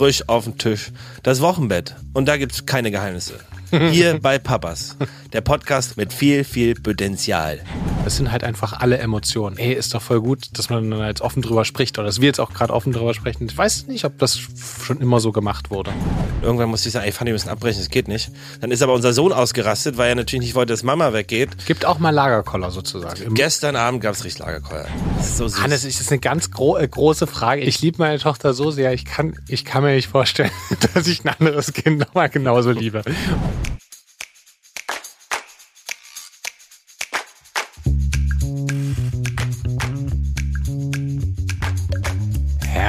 frisch auf dem Tisch. Das Wochenbett. Und da gibt's keine Geheimnisse. Hier bei Papas. Der Podcast mit viel, viel Potenzial. Es sind halt einfach alle Emotionen. Ey, ist doch voll gut, dass man dann jetzt offen drüber spricht oder dass wir jetzt auch gerade offen drüber sprechen. Ich weiß nicht, ob das schon immer so gemacht wurde. Irgendwann musste ich sagen, ey, Fanny, wir müssen abbrechen, das geht nicht. Dann ist aber unser Sohn ausgerastet, weil er natürlich nicht wollte, dass Mama weggeht. Gibt auch mal Lagerkoller sozusagen. Im Gestern Abend gab's richtig Lagerkoller. Das ist so süß. Hannes, das ist eine ganz gro äh, große Frage. Ich liebe meine Tochter so sehr, ich kann, ich kann mir nicht vorstellen, dass ich ein anderes Kind nochmal genauso liebe.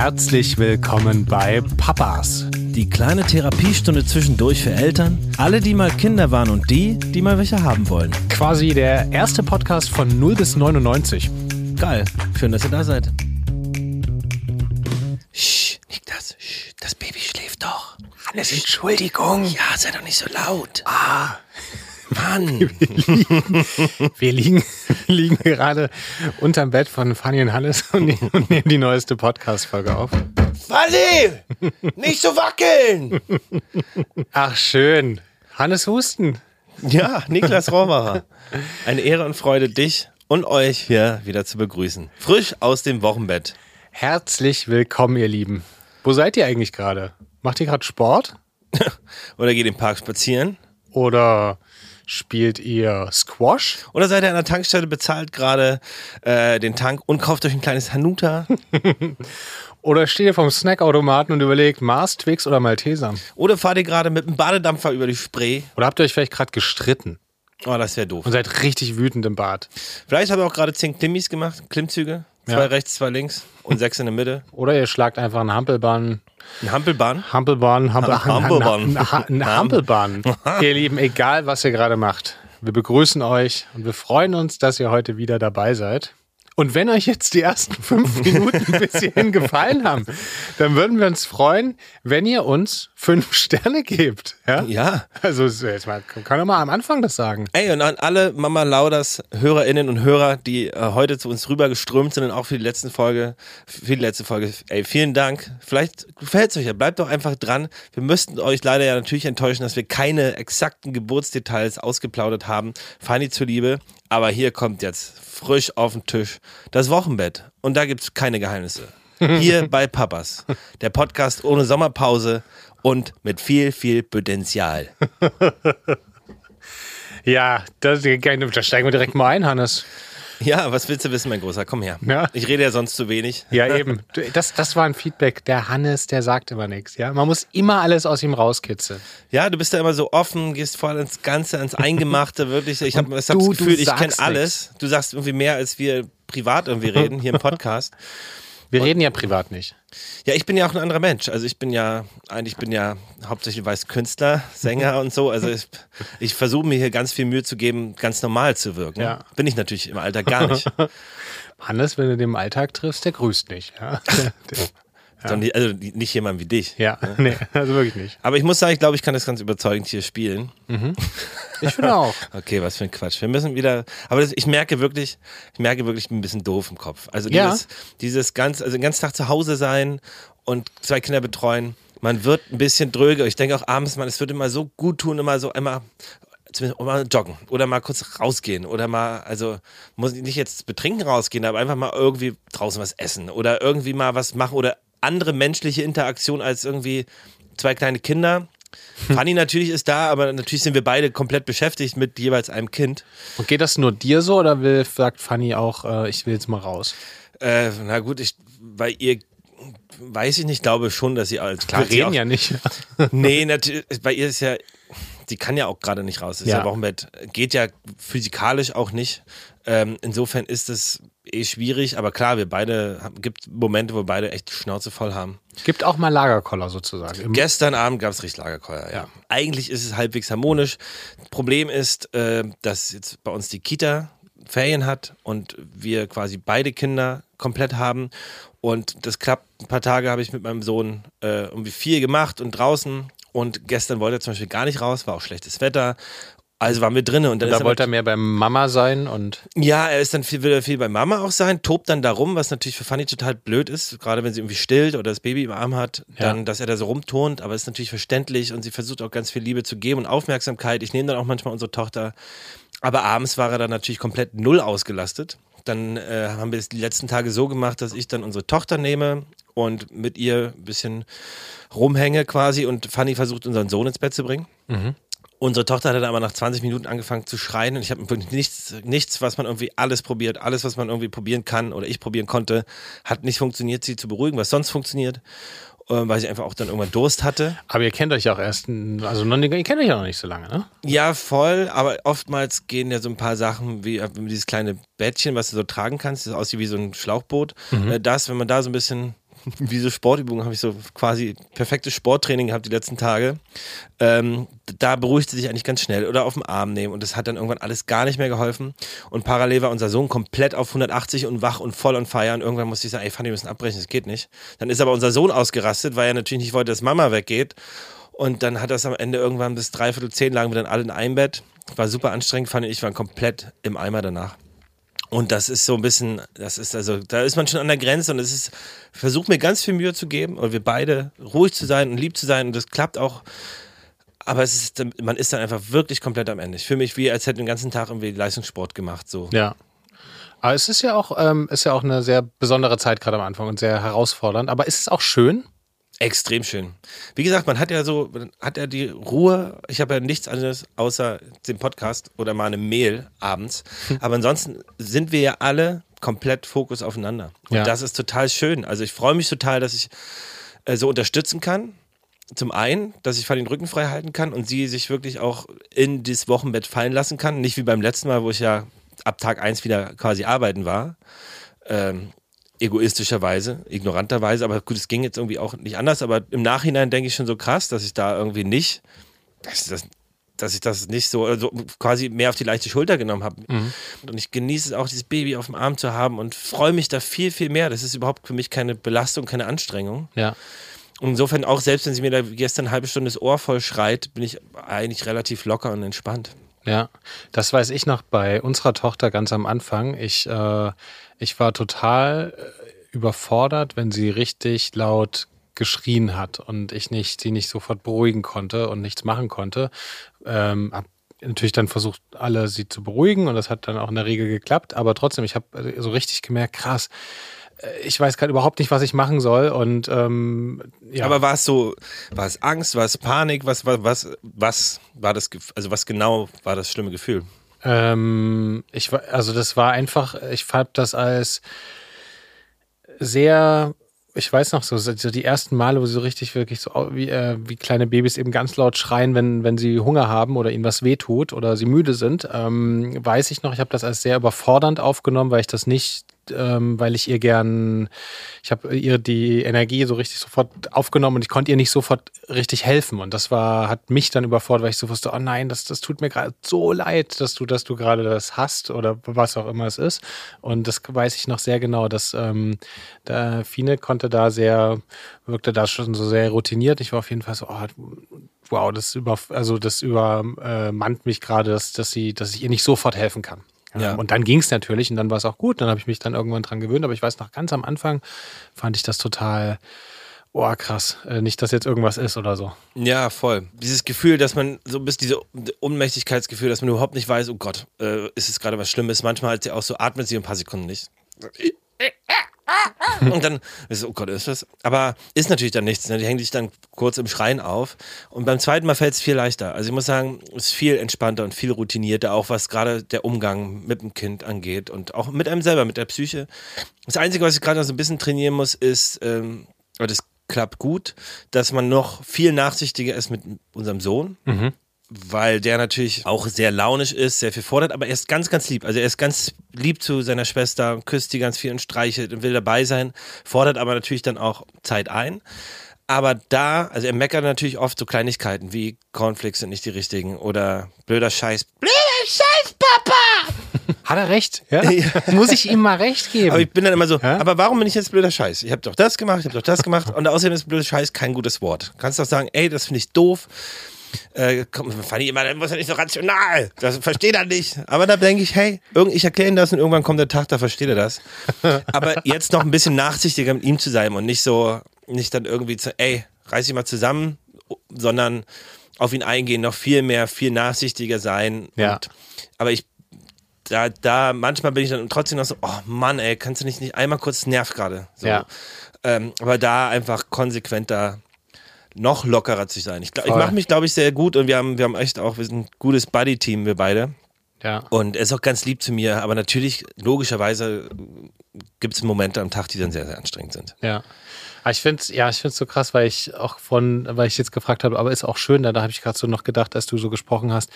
Herzlich willkommen bei Papas. Die kleine Therapiestunde zwischendurch für Eltern, alle, die mal Kinder waren und die, die mal welche haben wollen. Quasi der erste Podcast von 0 bis 99. Geil, schön, dass ihr da seid. Shh, Niklas, shh, das Baby schläft doch. Hannes, Entschuldigung. Ja, sei doch nicht so laut. Ah. Mann. Wir liegen, liegen gerade unterm Bett von Fanny und Hannes und, und nehmen die neueste Podcast-Folge auf. Fanny! Nicht so wackeln! Ach, schön. Hannes Husten. Ja, Niklas Rohmacher. Eine Ehre und Freude, dich und euch hier wieder zu begrüßen. Frisch aus dem Wochenbett. Herzlich willkommen, ihr Lieben. Wo seid ihr eigentlich gerade? Macht ihr gerade Sport? Oder geht im Park spazieren? Oder spielt ihr Squash? Oder seid ihr an der Tankstelle, bezahlt gerade äh, den Tank und kauft euch ein kleines Hanuta? Oder steht ihr vom Snackautomaten und überlegt Mars, Twix oder Malteser? Oder fahrt ihr gerade mit einem Badedampfer über die Spree? Oder habt ihr euch vielleicht gerade gestritten Oh, das wäre doof. und seid richtig wütend im Bad? Vielleicht habe ich auch gerade zehn Klimmis gemacht, Klimmzüge. Zwei Ja. rechts, zwei links und sechs in der Mitte. Oder ihr schlagt einfach eine Hampelbahn Ein Hampelbahn. Hampelbahn, Hampel, Hampelbahn. Eine Hampelbahn. ihr Lieben, egal was ihr gerade macht, wir begrüßen euch und wir freuen uns, dass ihr heute wieder dabei seid. Und wenn euch jetzt die ersten fünf Minuten bis hierhin gefallen haben, dann würden wir uns freuen, wenn ihr uns fünf Sterne gebt. Ja? Ja. Also jetzt mal, kann doch mal am Anfang das sagen. Ey, und an alle Mama Lauders Hörerinnen und Hörer, die äh, heute zu uns rüber geströmt sind und auch für die letzte Folge, für die letzte Folge, ey, vielen Dank. Vielleicht gefällt es euch ja, bleibt doch einfach dran. Wir müssten euch leider ja natürlich enttäuschen, dass wir keine exakten Geburtsdetails ausgeplaudert haben. Fanny zuliebe. Aber hier kommt jetzt frisch auf den Tisch das Wochenbett. Und da gibt's keine Geheimnisse. Hier bei Papas. Der Podcast ohne Sommerpause und mit viel, viel Potenzial. Ja, das, da steigen wir direkt mal ein, Hannes. Ja, was willst du wissen, mein Großer? Komm her. Ja. Ich rede ja sonst zu wenig. Ja, eben. Das, das war ein Feedback. Der Hannes, der sagt immer nichts. Ja? Man muss immer alles aus ihm rauskitzeln. Ja, du bist ja immer so offen, gehst voll ins Ganze, ins Eingemachte, wirklich. Ich habe hab das Gefühl, ich kenne alles. Du sagst irgendwie mehr, als wir privat irgendwie reden, hier im Podcast. Wir reden ja privat nicht. Ja, ich bin ja auch ein anderer Mensch. Also ich bin ja, eigentlich bin ja hauptsächlich weiß Künstler, Sänger und so. Also ich, ich versuche mir hier ganz viel Mühe zu geben, ganz normal zu wirken. Ja. Bin ich natürlich im Alter gar nicht. Hannes, wenn du den im Alltag triffst, der grüßt nicht. Ja, Doch nicht- Also nicht jemand wie dich. ja. nee, also wirklich nicht. Aber ich muss sagen, ich glaube, ich kann das ganz überzeugend hier spielen. Ich finde auch. Okay, was für ein Quatsch. Wir müssen wieder, aber das, ich merke wirklich, ich merke wirklich ich bin ein bisschen doof im Kopf. Also Ja. dieses, dieses ganz, also den ganzen Tag zu Hause sein und zwei Kinder betreuen. Man wird ein bisschen dröge. Ich denke auch abends, man, es wird immer so gut tun, immer so einmal, zumindest mal joggen oder mal kurz rausgehen oder mal, also muss ich nicht jetzt betrinken rausgehen, aber einfach mal irgendwie draußen was essen oder irgendwie mal was machen oder andere menschliche Interaktion als irgendwie zwei kleine Kinder. Fanny natürlich ist da, aber natürlich sind wir beide komplett beschäftigt mit jeweils einem Kind. Und geht das nur dir so oder will, sagt Fanny auch, äh, ich will jetzt mal raus? Äh, na gut, ich, bei ihr weiß ich nicht, glaube schon, dass sie als klar Wir sie reden auch, ja nicht. Nee, natürlich, bei ihr ist ja, die kann ja auch gerade nicht raus. Das ist ja. Ja. Wochenbett. Geht ja physikalisch auch nicht. Ähm, insofern ist es eh schwierig, aber klar, wir beide, haben- gibt Momente, wo beide echt die Schnauze voll haben. Gibt auch mal Lagerkoller sozusagen. Gestern Abend gab es richtig Lagerkoller, ja. Eigentlich ist es halbwegs harmonisch. Problem ist, äh, dass jetzt bei uns die Kita Ferien hat und wir quasi beide Kinder komplett haben. Und das klappt. Ein paar Tage habe ich mit meinem Sohn äh, irgendwie viel gemacht und draußen. Und gestern wollte er zum Beispiel gar nicht raus, war auch schlechtes Wetter. Also waren wir drinnen und dann Da ist wollte er mehr beim Mama sein und ja, er ist dann viel, will er viel bei Mama auch sein, tobt dann da rum, was natürlich für Fanny total blöd ist, gerade wenn sie irgendwie stillt oder das Baby im Arm hat, dann, Ja. dass er da so rumturnt, aber ist natürlich verständlich und sie versucht auch ganz viel Liebe zu geben und Aufmerksamkeit. Ich nehme dann auch manchmal unsere Tochter, aber abends war er dann natürlich komplett null ausgelastet. Dann äh, haben wir es die letzten Tage so gemacht, dass ich dann unsere Tochter nehme und mit ihr ein bisschen rumhänge quasi und Fanny versucht, unseren Sohn ins Bett zu bringen. Unsere Tochter hat dann aber nach 20 Minuten angefangen zu schreien und ich habe nichts, nichts, was man irgendwie alles probiert, alles, was man irgendwie probieren kann oder ich probieren konnte, hat nicht funktioniert, sie zu beruhigen, was sonst funktioniert, äh, weil sie einfach auch dann irgendwann Durst hatte. aber ihr kennt euch ja auch erst, also ihr kennt euch ja noch nicht so lange, ne? Ja, voll, aber oftmals gehen ja so ein paar Sachen wie, äh, dieses kleine Bettchen, was du so tragen kannst, das aussieht wie so ein Schlauchboot. Äh, Das, wenn man da so ein bisschen, wie so Sportübungen, habe ich so quasi perfektes Sporttraining gehabt die letzten Tage. Ähm, da beruhigt sie sich eigentlich ganz schnell oder auf den Arm nehmen und das hat dann irgendwann alles gar nicht mehr geholfen. Und parallel war unser Sohn komplett auf 180 und wach und voll und irgendwann musste ich sagen, ey Fanny, wir müssen abbrechen, das geht nicht. Dann ist aber unser Sohn ausgerastet, weil er natürlich nicht wollte, dass Mama weggeht. Und dann hat das am Ende irgendwann bis dreiviertel zehn lagen wir dann alle in einem Bett. War super anstrengend, fand ich, waren komplett im Eimer danach. Und das ist so ein bisschen, das ist also, da ist man schon an der Grenze und es ist, versucht mir ganz viel Mühe zu geben und wir beide ruhig zu sein und lieb zu sein und das klappt auch. Aber es ist, man ist dann einfach wirklich komplett am Ende. Ich fühle mich wie, als hätte den ganzen Tag irgendwie Leistungssport gemacht, so. Ja. Aber es ist ja auch, ähm, ist ja auch eine sehr besondere Zeit gerade am Anfang und sehr herausfordernd. Aber ist es auch schön? Extrem schön. Wie gesagt, man hat ja so, hat ja die Ruhe. Ich habe ja nichts anderes außer den Podcast oder mal eine Mail abends. Aber ansonsten sind wir ja alle komplett Fokus aufeinander. Und Ja. das ist total schön. Also ich freue mich total, dass ich äh, so unterstützen kann. Zum einen, dass ich den Rücken frei halten kann und sie sich wirklich auch in das Wochenbett fallen lassen kann. Nicht wie beim letzten Mal, wo ich ja ab Tag eins wieder quasi arbeiten war. Ähm, egoistischerweise, ignoranterweise, aber gut, es ging jetzt irgendwie auch nicht anders, aber im Nachhinein denke ich schon so krass, dass ich da irgendwie nicht, dass, das, dass ich das nicht so also quasi mehr auf die leichte Schulter genommen habe. Und ich genieße es auch, dieses Baby auf dem Arm zu haben und freue mich da viel, viel mehr. Das ist überhaupt für mich keine Belastung, keine Anstrengung. Ja. Und insofern auch, selbst wenn sie mir da gestern eine halbe Stunde das Ohr voll schreit, bin ich eigentlich relativ locker und entspannt. Ja, das weiß ich noch bei unserer Tochter ganz am Anfang. Ich, äh, ich war total äh, überfordert, wenn sie richtig laut geschrien hat und ich nicht, sie nicht sofort beruhigen konnte und nichts machen konnte. Ähm, hab natürlich dann versucht, alle sie zu beruhigen und das hat dann auch in der Regel geklappt, aber trotzdem, ich habe so richtig gemerkt, krass, ich weiß gerade überhaupt nicht, was ich machen soll und ähm, ja. Aber war es so, war es Angst, war es Panik, was, was, was, was war das, also was genau war das schlimme Gefühl? Ähm, ich war, also das war einfach, ich fand das als sehr, ich weiß noch so, so die ersten Male, wo sie so richtig wirklich so wie, äh, wie kleine Babys eben ganz laut schreien, wenn, wenn sie Hunger haben oder ihnen was wehtut oder sie müde sind, ähm, weiß ich noch, ich habe das als sehr überfordernd aufgenommen, weil ich das nicht ähm, weil ich ihr gern, ich habe ihr die Energie so richtig sofort aufgenommen und ich konnte ihr nicht sofort richtig helfen. Und das war, hat mich dann überfordert, weil ich so wusste, oh nein, das, das tut mir gerade so leid, dass du, dass du gerade das hast oder was auch immer es ist. Und das weiß ich noch sehr genau, dass ähm, da Fine konnte da sehr, wirkte da schon so sehr routiniert. Ich war auf jeden Fall so, oh, wow, das über, also das übermannt mich gerade, dass, dass sie, dass ich ihr nicht sofort helfen kann. Ja. Und dann ging es natürlich und dann war es auch gut. Dann habe ich mich dann irgendwann dran gewöhnt. Aber ich weiß noch, ganz am Anfang fand ich das total, oh krass, äh, nicht, dass jetzt irgendwas ist oder so. Ja, voll. Dieses Gefühl, dass man so bis diese Ohnmächtigkeitsgefühl, dass man überhaupt nicht weiß, oh Gott, äh, ist es gerade was Schlimmes. Manchmal hat sie auch so, atmet sie ein paar Sekunden nicht. Und dann oh Gott, ist das? Aber ist natürlich dann nichts. Ne? Die hängt sich dann kurz im Schreien auf. Und beim zweiten Mal fällt es viel leichter. Also ich muss sagen, es ist viel entspannter und viel routinierter, auch was gerade der Umgang mit dem Kind angeht und auch mit einem selber, mit der Psyche. Das Einzige, was ich gerade noch so ein bisschen trainieren muss, ist, ähm, das klappt gut, dass man noch viel nachsichtiger ist mit unserem Sohn weil der natürlich auch sehr launisch ist, sehr viel fordert, aber er ist ganz, ganz lieb. Also er ist ganz lieb zu seiner Schwester, küsst die ganz viel und streichelt und will dabei sein, fordert aber natürlich dann auch Zeit ein. Aber da, also er meckert natürlich oft so Kleinigkeiten wie Cornflakes sind nicht die richtigen oder blöder Scheiß. Blöder Scheiß, Papa! Hat er recht? Ja? Muss ich ihm mal recht geben? Aber ich bin dann immer so, Ja? aber warum bin ich jetzt blöder Scheiß? Ich habe doch das gemacht, ich habe doch das gemacht und außerdem ist blöder Scheiß kein gutes Wort. Kannst doch sagen, ey, das finde ich doof. Äh, komm, fand ich immer, das muss ja nicht so rational. Das versteht er nicht. Aber da denke ich, hey, irgend, ich erkläre ihm das und irgendwann kommt der Tag, da versteht er das. Aber jetzt noch ein bisschen nachsichtiger mit ihm zu sein und nicht so, nicht dann irgendwie zu, ey, reiß dich mal zusammen, sondern auf ihn eingehen, noch viel mehr, viel nachsichtiger sein. Ja. Und, aber ich, da, da, manchmal bin ich dann trotzdem noch so, oh Mann, ey, kannst du nicht, nicht einmal kurz nerv gerade. So. Ja. Ähm, aber da einfach konsequenter noch lockerer zu sein. Ich, glaub- ich mache mich, glaube ich, sehr gut und wir haben, wir haben echt auch, wir sind ein gutes Buddy-Team, wir beide. Ja. Und er ist auch ganz lieb zu mir, aber natürlich, logischerweise, gibt es Momente am Tag, die dann sehr, sehr anstrengend sind. Ja. Aber ich finde es ja, ich find's so krass, weil ich auch von, weil ich jetzt gefragt habe, aber ist auch schön, da, da habe ich gerade so noch gedacht, als du so gesprochen hast,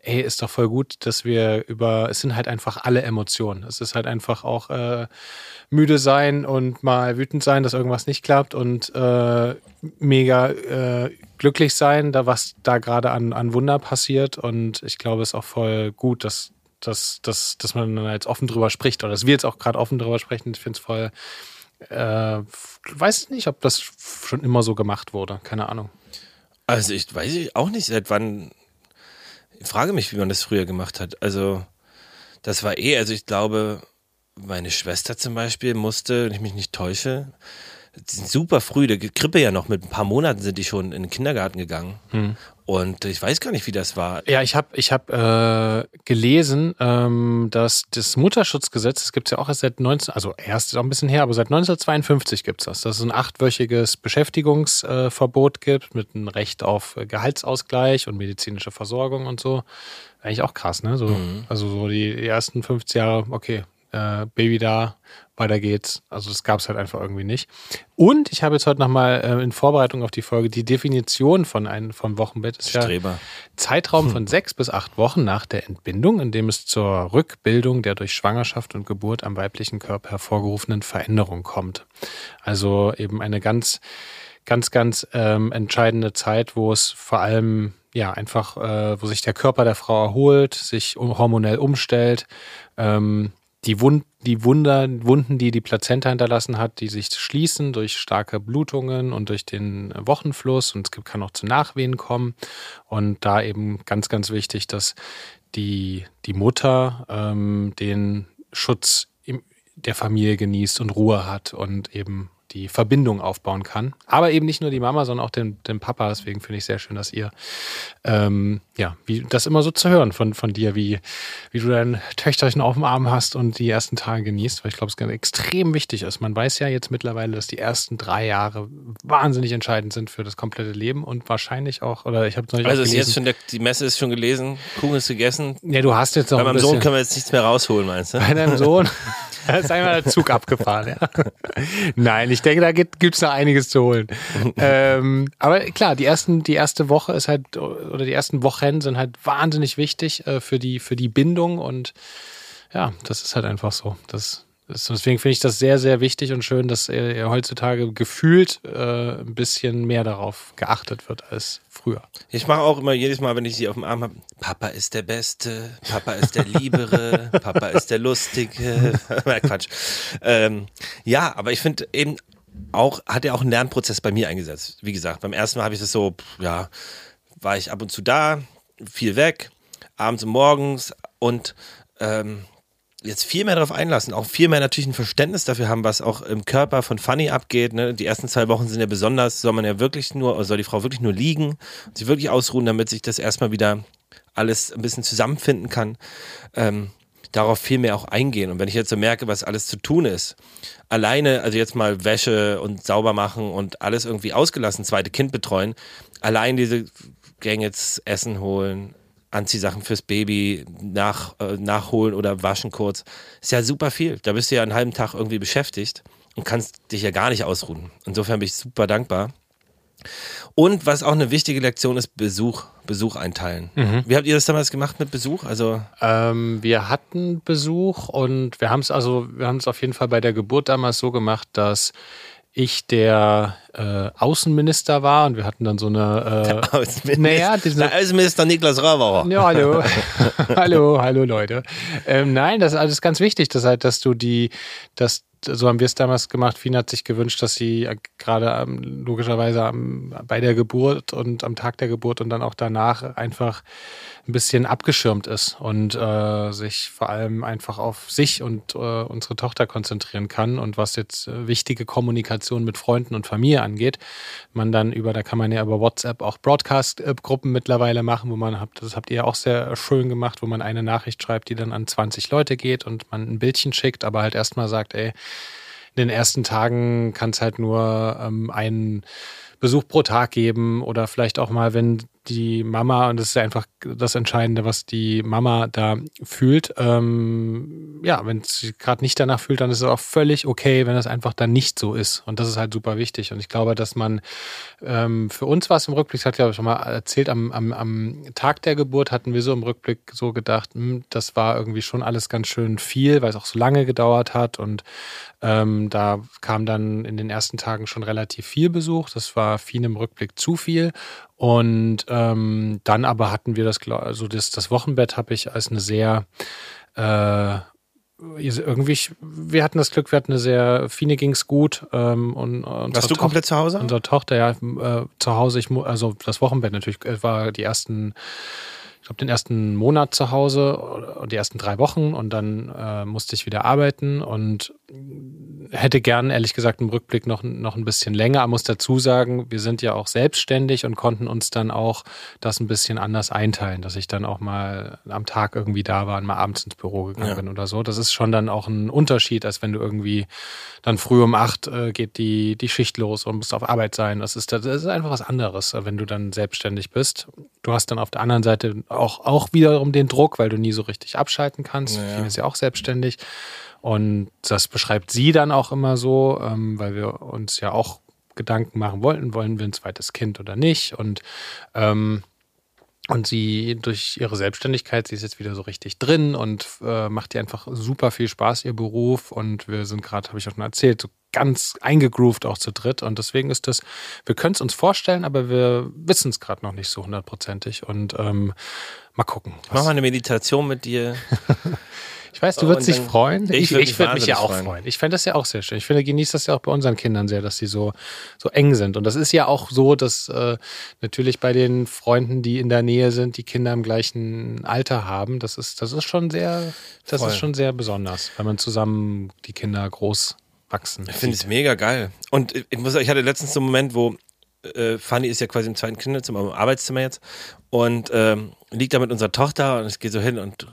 ey, ist doch voll gut, dass wir über, es sind halt einfach alle Emotionen. Es ist halt einfach auch äh, müde sein und mal wütend sein, dass irgendwas nicht klappt und äh, mega äh, glücklich sein, da was da gerade an, an Wunder passiert. Und ich glaube, es ist auch voll gut, dass, dass, dass, dass man jetzt offen drüber spricht oder dass wir jetzt auch gerade offen drüber sprechen. Ich finde es voll äh, weiß nicht, ob das schon immer so gemacht wurde. Keine Ahnung. Also ich weiß ich auch nicht, seit wann. Ich frage mich, wie man das früher gemacht hat. Also, das war eh, also ich glaube, meine Schwester zum Beispiel musste, wenn ich mich nicht täusche, super früh, der Krippe ja noch, mit ein paar Monaten sind die schon in den Kindergarten gegangen. Und ich weiß gar nicht, wie das war. Ja, ich habe ich hab, äh, gelesen, ähm, dass das Mutterschutzgesetz, das gibt es ja auch erst seit 19, also erst ist auch ein bisschen her, aber seit 1952 gibt es das, dass es ein achtwöchiges Beschäftigungsverbot gibt mit einem Recht auf äh, Gehaltsausgleich und medizinische Versorgung und so. Eigentlich auch krass, ne? So, Also so die, die ersten 50 Jahre, okay, äh, Baby da, weiter geht's. Also das gab es halt einfach irgendwie nicht. Und ich habe jetzt heute nochmal äh, in Vorbereitung auf die Folge die Definition von einem vom Wochenbett ist ja Streber. Zeitraum von sechs bis acht Wochen nach der Entbindung, in dem es zur Rückbildung der durch Schwangerschaft und Geburt am weiblichen Körper hervorgerufenen Veränderung kommt. Also eben eine ganz, ganz, ganz ähm, entscheidende Zeit, wo es vor allem ja einfach, äh, wo sich der Körper der Frau erholt, sich hormonell umstellt, ähm, die, Wund, die Wunder, Wunden, die die Plazenta hinterlassen hat, die sich schließen durch starke Blutungen und durch den Wochenfluss und es kann auch zu Nachwehen kommen. Und da eben ganz, ganz wichtig, dass die, die Mutter ähm, den Schutz der Familie genießt und Ruhe hat und eben die Verbindung aufbauen kann. Aber eben nicht nur die Mama, sondern auch den, den Papa. Deswegen finde ich sehr schön, dass ihr ähm, ja, wie das immer so zu hören von, von dir, wie, wie du dein Töchterchen auf dem Arm hast und die ersten Tage genießt, weil ich glaube, es ganz extrem wichtig ist. Man weiß ja jetzt mittlerweile, dass die ersten drei Jahre wahnsinnig entscheidend sind für das komplette Leben und wahrscheinlich auch, oder ich habe es Also ist jetzt schon der, die Messe ist schon gelesen, Kuchen ist gegessen. ja, du hast jetzt noch Bei ein meinem Sohn können wir jetzt nichts mehr rausholen, meinst du? bei deinem Sohn ist einmal der Zug abgefahren. Ja. Nein, ich denke, da gibt es noch einiges zu holen. ähm, aber klar, die, ersten, die erste Woche ist halt, oder die ersten Wochen sind halt wahnsinnig wichtig äh, für, die, für die Bindung und ja, das ist halt einfach so. Das, deswegen finde ich das sehr, sehr wichtig und schön, dass äh, heutzutage gefühlt äh, ein bisschen mehr darauf geachtet wird als früher. Ich mache auch immer jedes Mal, wenn ich sie auf dem Arm habe, Papa ist der Beste, Papa ist der Liebere, Papa ist der Lustige. Quatsch. Ähm, ja, aber ich finde eben auch, hat er auch einen Lernprozess bei mir eingesetzt. Wie gesagt, beim ersten Mal habe ich das so, ja, war ich ab und zu da, viel weg, abends und morgens und ähm, jetzt viel mehr darauf einlassen, auch viel mehr natürlich ein Verständnis dafür haben, was auch im Körper von Fanny abgeht. Ne? Die ersten zwei Wochen sind ja besonders, soll man ja wirklich nur, soll die Frau wirklich nur liegen sich wirklich ausruhen, damit sich das erstmal wieder alles ein bisschen zusammenfinden kann. Ähm, darauf viel mehr auch eingehen. Und wenn ich jetzt so merke, was alles zu tun ist, alleine, also jetzt mal Wäsche und sauber machen und alles irgendwie ausgelassen, zweite Kind betreuen, allein diese Gänge jetzt Essen holen, Anziehsachen fürs Baby nach, äh, nachholen oder waschen kurz, ist ja super viel. Da bist du ja einen halben Tag irgendwie beschäftigt und kannst dich ja gar nicht ausruhen. Insofern bin ich super dankbar. Und was auch eine wichtige Lektion ist, Besuch, Besuch einteilen. Wie habt ihr das damals gemacht mit Besuch? Also Ähm, wir hatten Besuch und wir haben es also, wir haben es auf jeden Fall bei der Geburt damals so gemacht, dass ich der äh, Außenminister war und wir hatten dann so eine äh, Außenminister, naja, der Außenminister Niklas Rauber. ja, hallo. hallo, hallo Leute. Ähm, nein, das ist alles ganz wichtig, dass halt, dass du die, dass so haben wir es damals gemacht. Fien hat sich gewünscht, dass sie äh, gerade logischerweise bei der Geburt und am Tag der Geburt und dann auch danach einfach ein bisschen abgeschirmt ist und äh, sich vor allem einfach auf sich und äh, unsere Tochter konzentrieren kann und was jetzt äh, wichtige Kommunikation mit Freunden und Familie angeht, man dann über, da kann man ja über WhatsApp auch Broadcast-Gruppen mittlerweile machen, wo man das habt ihr auch sehr schön gemacht, wo man eine Nachricht schreibt, die dann an 20 Leute geht und man ein Bildchen schickt, aber halt erstmal sagt, ey, in den ersten Tagen kann es halt nur ähm, einen Besuch pro Tag geben oder vielleicht auch mal, wenn die Mama, und das ist einfach das Entscheidende, was die Mama da fühlt. Ähm, ja, wenn sie gerade nicht danach fühlt, dann ist es auch völlig okay, wenn es einfach dann nicht so ist. Und das ist halt super wichtig. Und ich glaube, dass man ähm, für uns war es im Rückblick, das hat ja schon mal erzählt, am, am, am Tag der Geburt hatten wir so im Rückblick so gedacht, mh, hm, das war irgendwie schon alles ganz schön viel, weil es auch so lange gedauert hat. Und ähm, da kam dann in den ersten Tagen schon relativ viel Besuch. Das war viel im Rückblick zu viel. Und ähm, dann aber hatten wir das, also das, das Wochenbett habe ich als eine sehr äh, irgendwie, wir hatten das Glück, wir hatten eine sehr, Fine ging's gut. Ähm, und, und Warst du komplett zu Hause? Unsere Tochter, ja, äh, zu Hause, ich, also das Wochenbett natürlich, äh, war die ersten ich glaube, den ersten Monat zu Hause, die ersten drei Wochen und dann äh, musste ich wieder arbeiten und hätte gern, ehrlich gesagt, im Rückblick noch, noch ein bisschen länger. Aber muss dazu sagen, wir sind ja auch selbstständig und konnten uns dann auch das ein bisschen anders einteilen, dass ich dann auch mal am Tag irgendwie da war und mal abends ins Büro gegangen ja. bin oder so. Das ist schon dann auch ein Unterschied, als wenn du irgendwie dann früh um acht äh, geht die, die Schicht los und musst auf Arbeit sein. Das ist, das ist einfach was anderes, wenn du dann selbstständig bist. Du hast dann auf der anderen Seite auch, auch wiederum den Druck, weil du nie so richtig abschalten kannst. Ja. Viele ist ja auch selbstständig. Und das beschreibt sie dann auch immer so, ähm, weil wir uns ja auch Gedanken machen wollten, wollen wir ein zweites Kind oder nicht. Und ähm, und sie durch ihre Selbstständigkeit, sie ist jetzt wieder so richtig drin und äh, macht ihr einfach super viel Spaß, ihr Beruf. Und wir sind gerade, habe ich auch schon erzählt, so ganz eingegroovt auch zu dritt. Und deswegen ist das, wir können es uns vorstellen, aber wir wissen es gerade noch nicht so hundertprozentig. Und ähm, mal gucken. Mach mal eine Meditation mit dir. Ich weiß, du würdest dich freuen. Ich, ich, ich würde mich ja auch freuen. freuen. Ich fände das ja auch sehr schön. Ich finde, genießt das ja auch bei unseren Kindern sehr, dass sie so, so eng sind. Und das ist ja auch so, dass äh, natürlich bei den Freunden, die in der Nähe sind, die Kinder im gleichen Alter haben. Das ist, das ist schon sehr, das Voll. ist schon sehr besonders, wenn man zusammen die Kinder groß wachsen. Ich finde es mega geil. Und ich muss sagen, ich hatte letztens so einen Moment, wo äh, Fanny ist ja quasi im zweiten Kinderzimmer, im Arbeitszimmer jetzt und ähm, liegt da mit unserer Tochter und ich gehe so hin und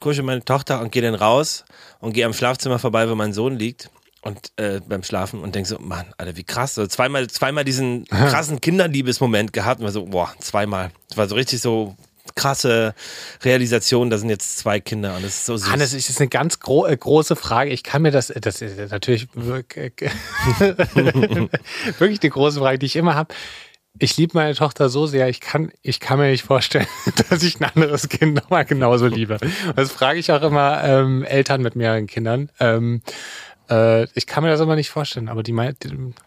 kusche meine Tochter und gehe dann raus und gehe am Schlafzimmer vorbei, wo mein Sohn liegt und äh, beim Schlafen und denke so, Mann, Alter, wie krass. So zweimal, zweimal diesen krassen Kinderliebesmoment gehabt und war so, boah, zweimal. Das war so richtig so krasse Realisation, da sind jetzt zwei Kinder und das ist so süß. Hannes, das ist eine ganz gro äh, große Frage. Ich kann mir das, das ist natürlich wirklich, wirklich eine große Frage, die ich immer habe ich liebe meine Tochter so sehr, ich kann, ich kann mir nicht vorstellen, dass ich ein anderes Kind nochmal genauso liebe. Das frage ich auch immer ähm, Eltern mit mehreren Kindern. Ähm, äh, ich kann mir das immer nicht vorstellen, aber die,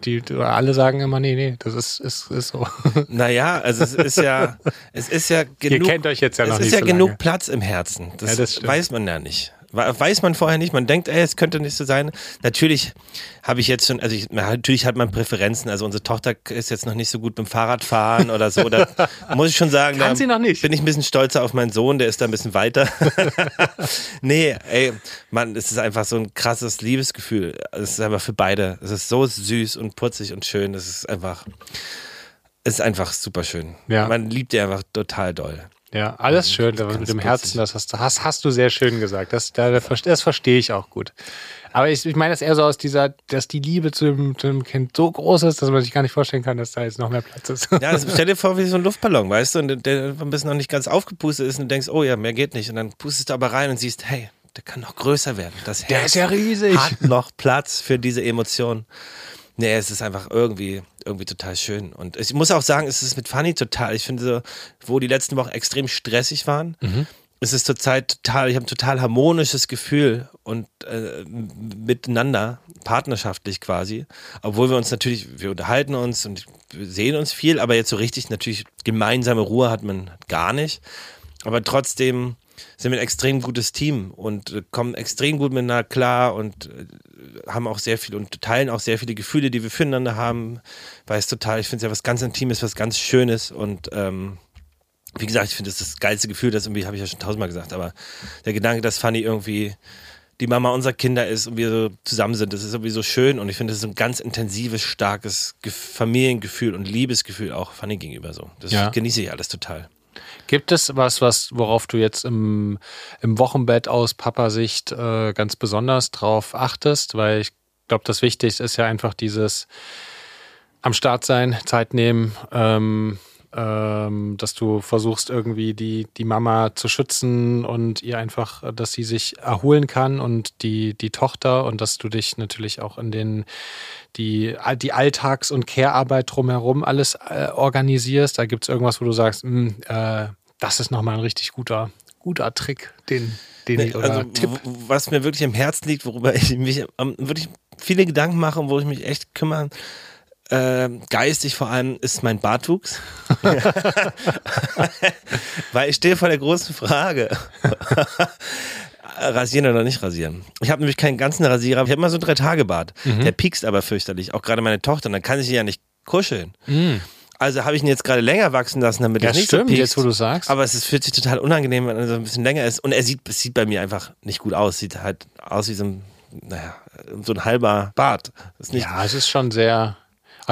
die, die alle sagen immer, nee, nee, das ist, ist, ist so. Naja, also es ist ja, es ist ja genug. Ihr kennt euch jetzt ja noch nicht. Es ist ja so genug Platz im Herzen. Das, ja, das weiß man ja nicht. Weiß man vorher nicht. Man denkt, ey, es könnte nicht so sein. Natürlich habe ich jetzt schon, also ich, natürlich hat man Präferenzen. Also unsere Tochter ist jetzt noch nicht so gut beim Fahrradfahren oder so. Da muss ich schon sagen, Kann sie noch nicht. bin ich ein bisschen stolzer auf meinen Sohn, der ist da ein bisschen weiter. nee, ey, Mann, es ist einfach so ein krasses Liebesgefühl. Es ist einfach für beide. Es ist so süß und putzig und schön. Es ist einfach, es ist einfach super schön. Ja. Man liebt die einfach total doll. Ja, alles schön, das mit dem Herzen, das hast, hast, hast du sehr schön gesagt. Das, das, das verstehe ich auch gut. Aber ich, ich meine das eher so aus dieser, dass die Liebe zu dem, zu dem, Kind so groß ist, dass man sich gar nicht vorstellen kann, dass da jetzt noch mehr Platz ist. Ja, also stell dir vor, wie so ein Luftballon, weißt du, und der ein bisschen noch nicht ganz aufgepustet ist und du denkst, oh ja, mehr geht nicht. Und dann pustest du aber rein und siehst, hey, der kann noch größer werden. Das Herz der ist ja riesig. Hat noch Platz für diese Emotionen. Nee, es ist einfach irgendwie, irgendwie total schön. Und ich muss auch sagen, es ist mit Fanny total, ich finde so, wo die letzten Wochen extrem stressig waren, mhm. es ist zurzeit total, ich habe ein total harmonisches Gefühl und äh, miteinander, partnerschaftlich quasi. Obwohl wir uns natürlich, wir unterhalten uns und sehen uns viel, aber jetzt so richtig natürlich gemeinsame Ruhe hat man gar nicht. Aber trotzdem sind wir ein extrem gutes Team und äh, kommen extrem gut miteinander klar und äh, haben auch sehr viel und teilen auch sehr viele Gefühle, die wir füreinander haben. Weil es total, ich finde es ja was ganz Intimes, was ganz Schönes und ähm, wie gesagt, ich finde das das geilste Gefühl, das irgendwie, habe ich ja schon tausendmal gesagt, aber der Gedanke, dass Fanny irgendwie die Mama unserer Kinder ist und wir so zusammen sind, das ist irgendwie so schön und ich finde, das ist ein ganz intensives, starkes Ge Familiengefühl und Liebesgefühl auch Fanny gegenüber so. Das Ja. genieße ich alles total. Gibt es was, was worauf du jetzt im, im Wochenbett aus Papasicht äh, ganz besonders drauf achtest? Weil ich glaube, das Wichtigste ist ja einfach dieses am Start sein, Zeit nehmen, ähm, ähm, dass du versuchst irgendwie die, die Mama zu schützen und ihr einfach, dass sie sich erholen kann und die, die Tochter und dass du dich natürlich auch in den die, die Alltags- und Care-Arbeit drumherum alles äh, organisierst. Da gibt es irgendwas, wo du sagst, "Hm, äh, das ist nochmal ein richtig guter, guter Trick, den, den ich, oder also, Tipp. was mir wirklich am Herzen liegt, worüber ich mich wirklich viele Gedanken mache und wo ich mich echt kümmere, äh, geistig vor allem, ist mein Bartwuchs. Weil ich stehe vor der großen Frage. rasieren oder nicht rasieren. Ich habe nämlich keinen ganzen Rasierer. Ich habe immer so einen Drei-Tage-Bart. Mhm. Der piekst aber fürchterlich. Auch gerade meine Tochter. Und dann kann ich ihn ja nicht kuscheln. Mhm. Also habe ich ihn jetzt gerade länger wachsen lassen, damit Ja, er nicht stimmt, so piekst. jetzt wo du sagst. Aber es ist, fühlt sich total unangenehm, wenn er so ein bisschen länger ist. Und er sieht, es sieht bei mir einfach nicht gut aus. Sieht halt aus wie so ein, naja, so ein halber Bart. Ja, es ist schon sehr.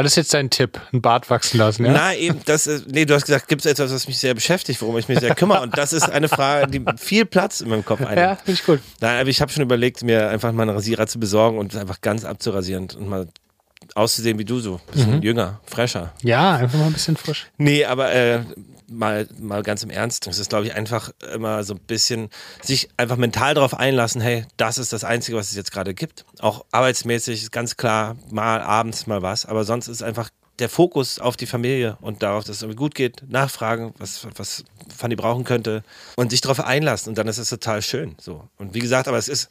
Ist jetzt dein Tipp, ein Bart wachsen lassen, ja? Na, eben, das ist, nee, du hast gesagt, gibt es etwas, was mich sehr beschäftigt, worum ich mich sehr kümmere? Und das ist eine Frage, die viel Platz in meinem Kopf einnimmt. Ja, finde ich gut. Nein, aber ich habe schon überlegt, mir einfach mal einen Rasierer zu besorgen und einfach ganz abzurasieren und mal auszusehen wie du so. Bisschen jünger, fresher. Ja, einfach mal ein bisschen frisch. Nee, aber äh, mal, mal ganz im Ernst. Es ist, glaube ich, einfach immer so ein bisschen sich einfach mental darauf einlassen, hey, das ist das Einzige, was es jetzt gerade gibt. Auch arbeitsmäßig ist ganz klar, mal abends mal was, aber sonst ist einfach der Fokus auf die Familie und darauf, dass es irgendwie gut geht, nachfragen, was, was Fanny brauchen könnte und sich darauf einlassen und dann ist es total schön. So. Und wie gesagt, aber es ist,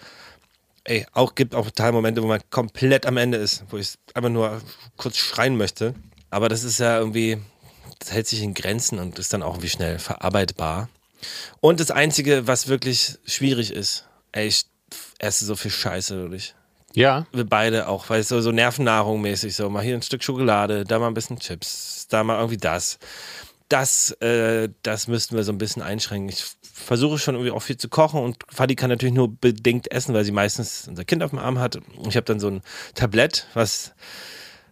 ey, auch gibt auch total Momente, wo man komplett am Ende ist, wo ich einfach nur kurz schreien möchte. Aber das ist ja irgendwie, das hält sich in Grenzen und ist dann auch irgendwie schnell verarbeitbar. Und das Einzige, was wirklich schwierig ist, ey, ich esse so viel Scheiße wirklich. Ja, Wir beide auch, weil es so, so Nervennahrung mäßig so, mal hier ein Stück Schokolade, da mal ein bisschen Chips, da mal irgendwie das. Das, äh, das müssten wir so ein bisschen einschränken. Ich versuche schon irgendwie auch viel zu kochen und Fadi kann natürlich nur bedingt essen, weil sie meistens unser Kind auf dem Arm hat. Ich habe dann so ein Tablett, was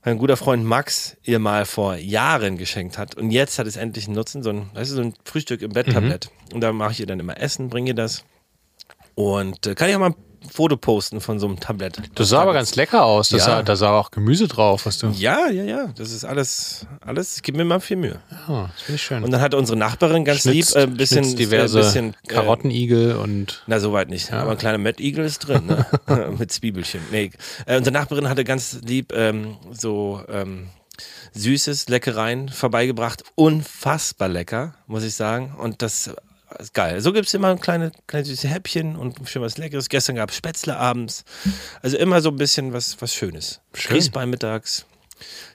mein guter Freund Max ihr mal vor Jahren geschenkt hat. Und jetzt hat es endlich einen Nutzen, so ein, weißt du, so ein Frühstück im Bett-Tablett. Und da mache ich ihr dann immer Essen, bringe ihr das. Und äh, kann ich auch mal Foto posten von so einem Tablett. das sah aber ganz lecker aus. Das Ja. sah, da sah auch Gemüse drauf, was du. Ja, ja, ja. Das ist alles, alles, ich gebe mir mal viel Mühe. Ja, das finde ich schön. Und dann hat unsere Nachbarin ganz Schnitzt- lieb äh, ein bisschen, schnitzt diverse äh, bisschen äh, Karottenigel und. Na, soweit nicht. Aber ein kleiner Mettigel ist drin, ne? Mit Zwiebelchen. Nee. Äh, unsere Nachbarin hatte ganz lieb ähm, so ähm, süßes Leckereien vorbeigebracht. Unfassbar lecker, muss ich sagen. Und das ist geil. So gibt es immer kleine, kleine süße Häppchen und schön was Leckeres. Gestern gab es Spätzle abends. Also immer so ein bisschen was, was Schönes. Schön. Grießbein mittags.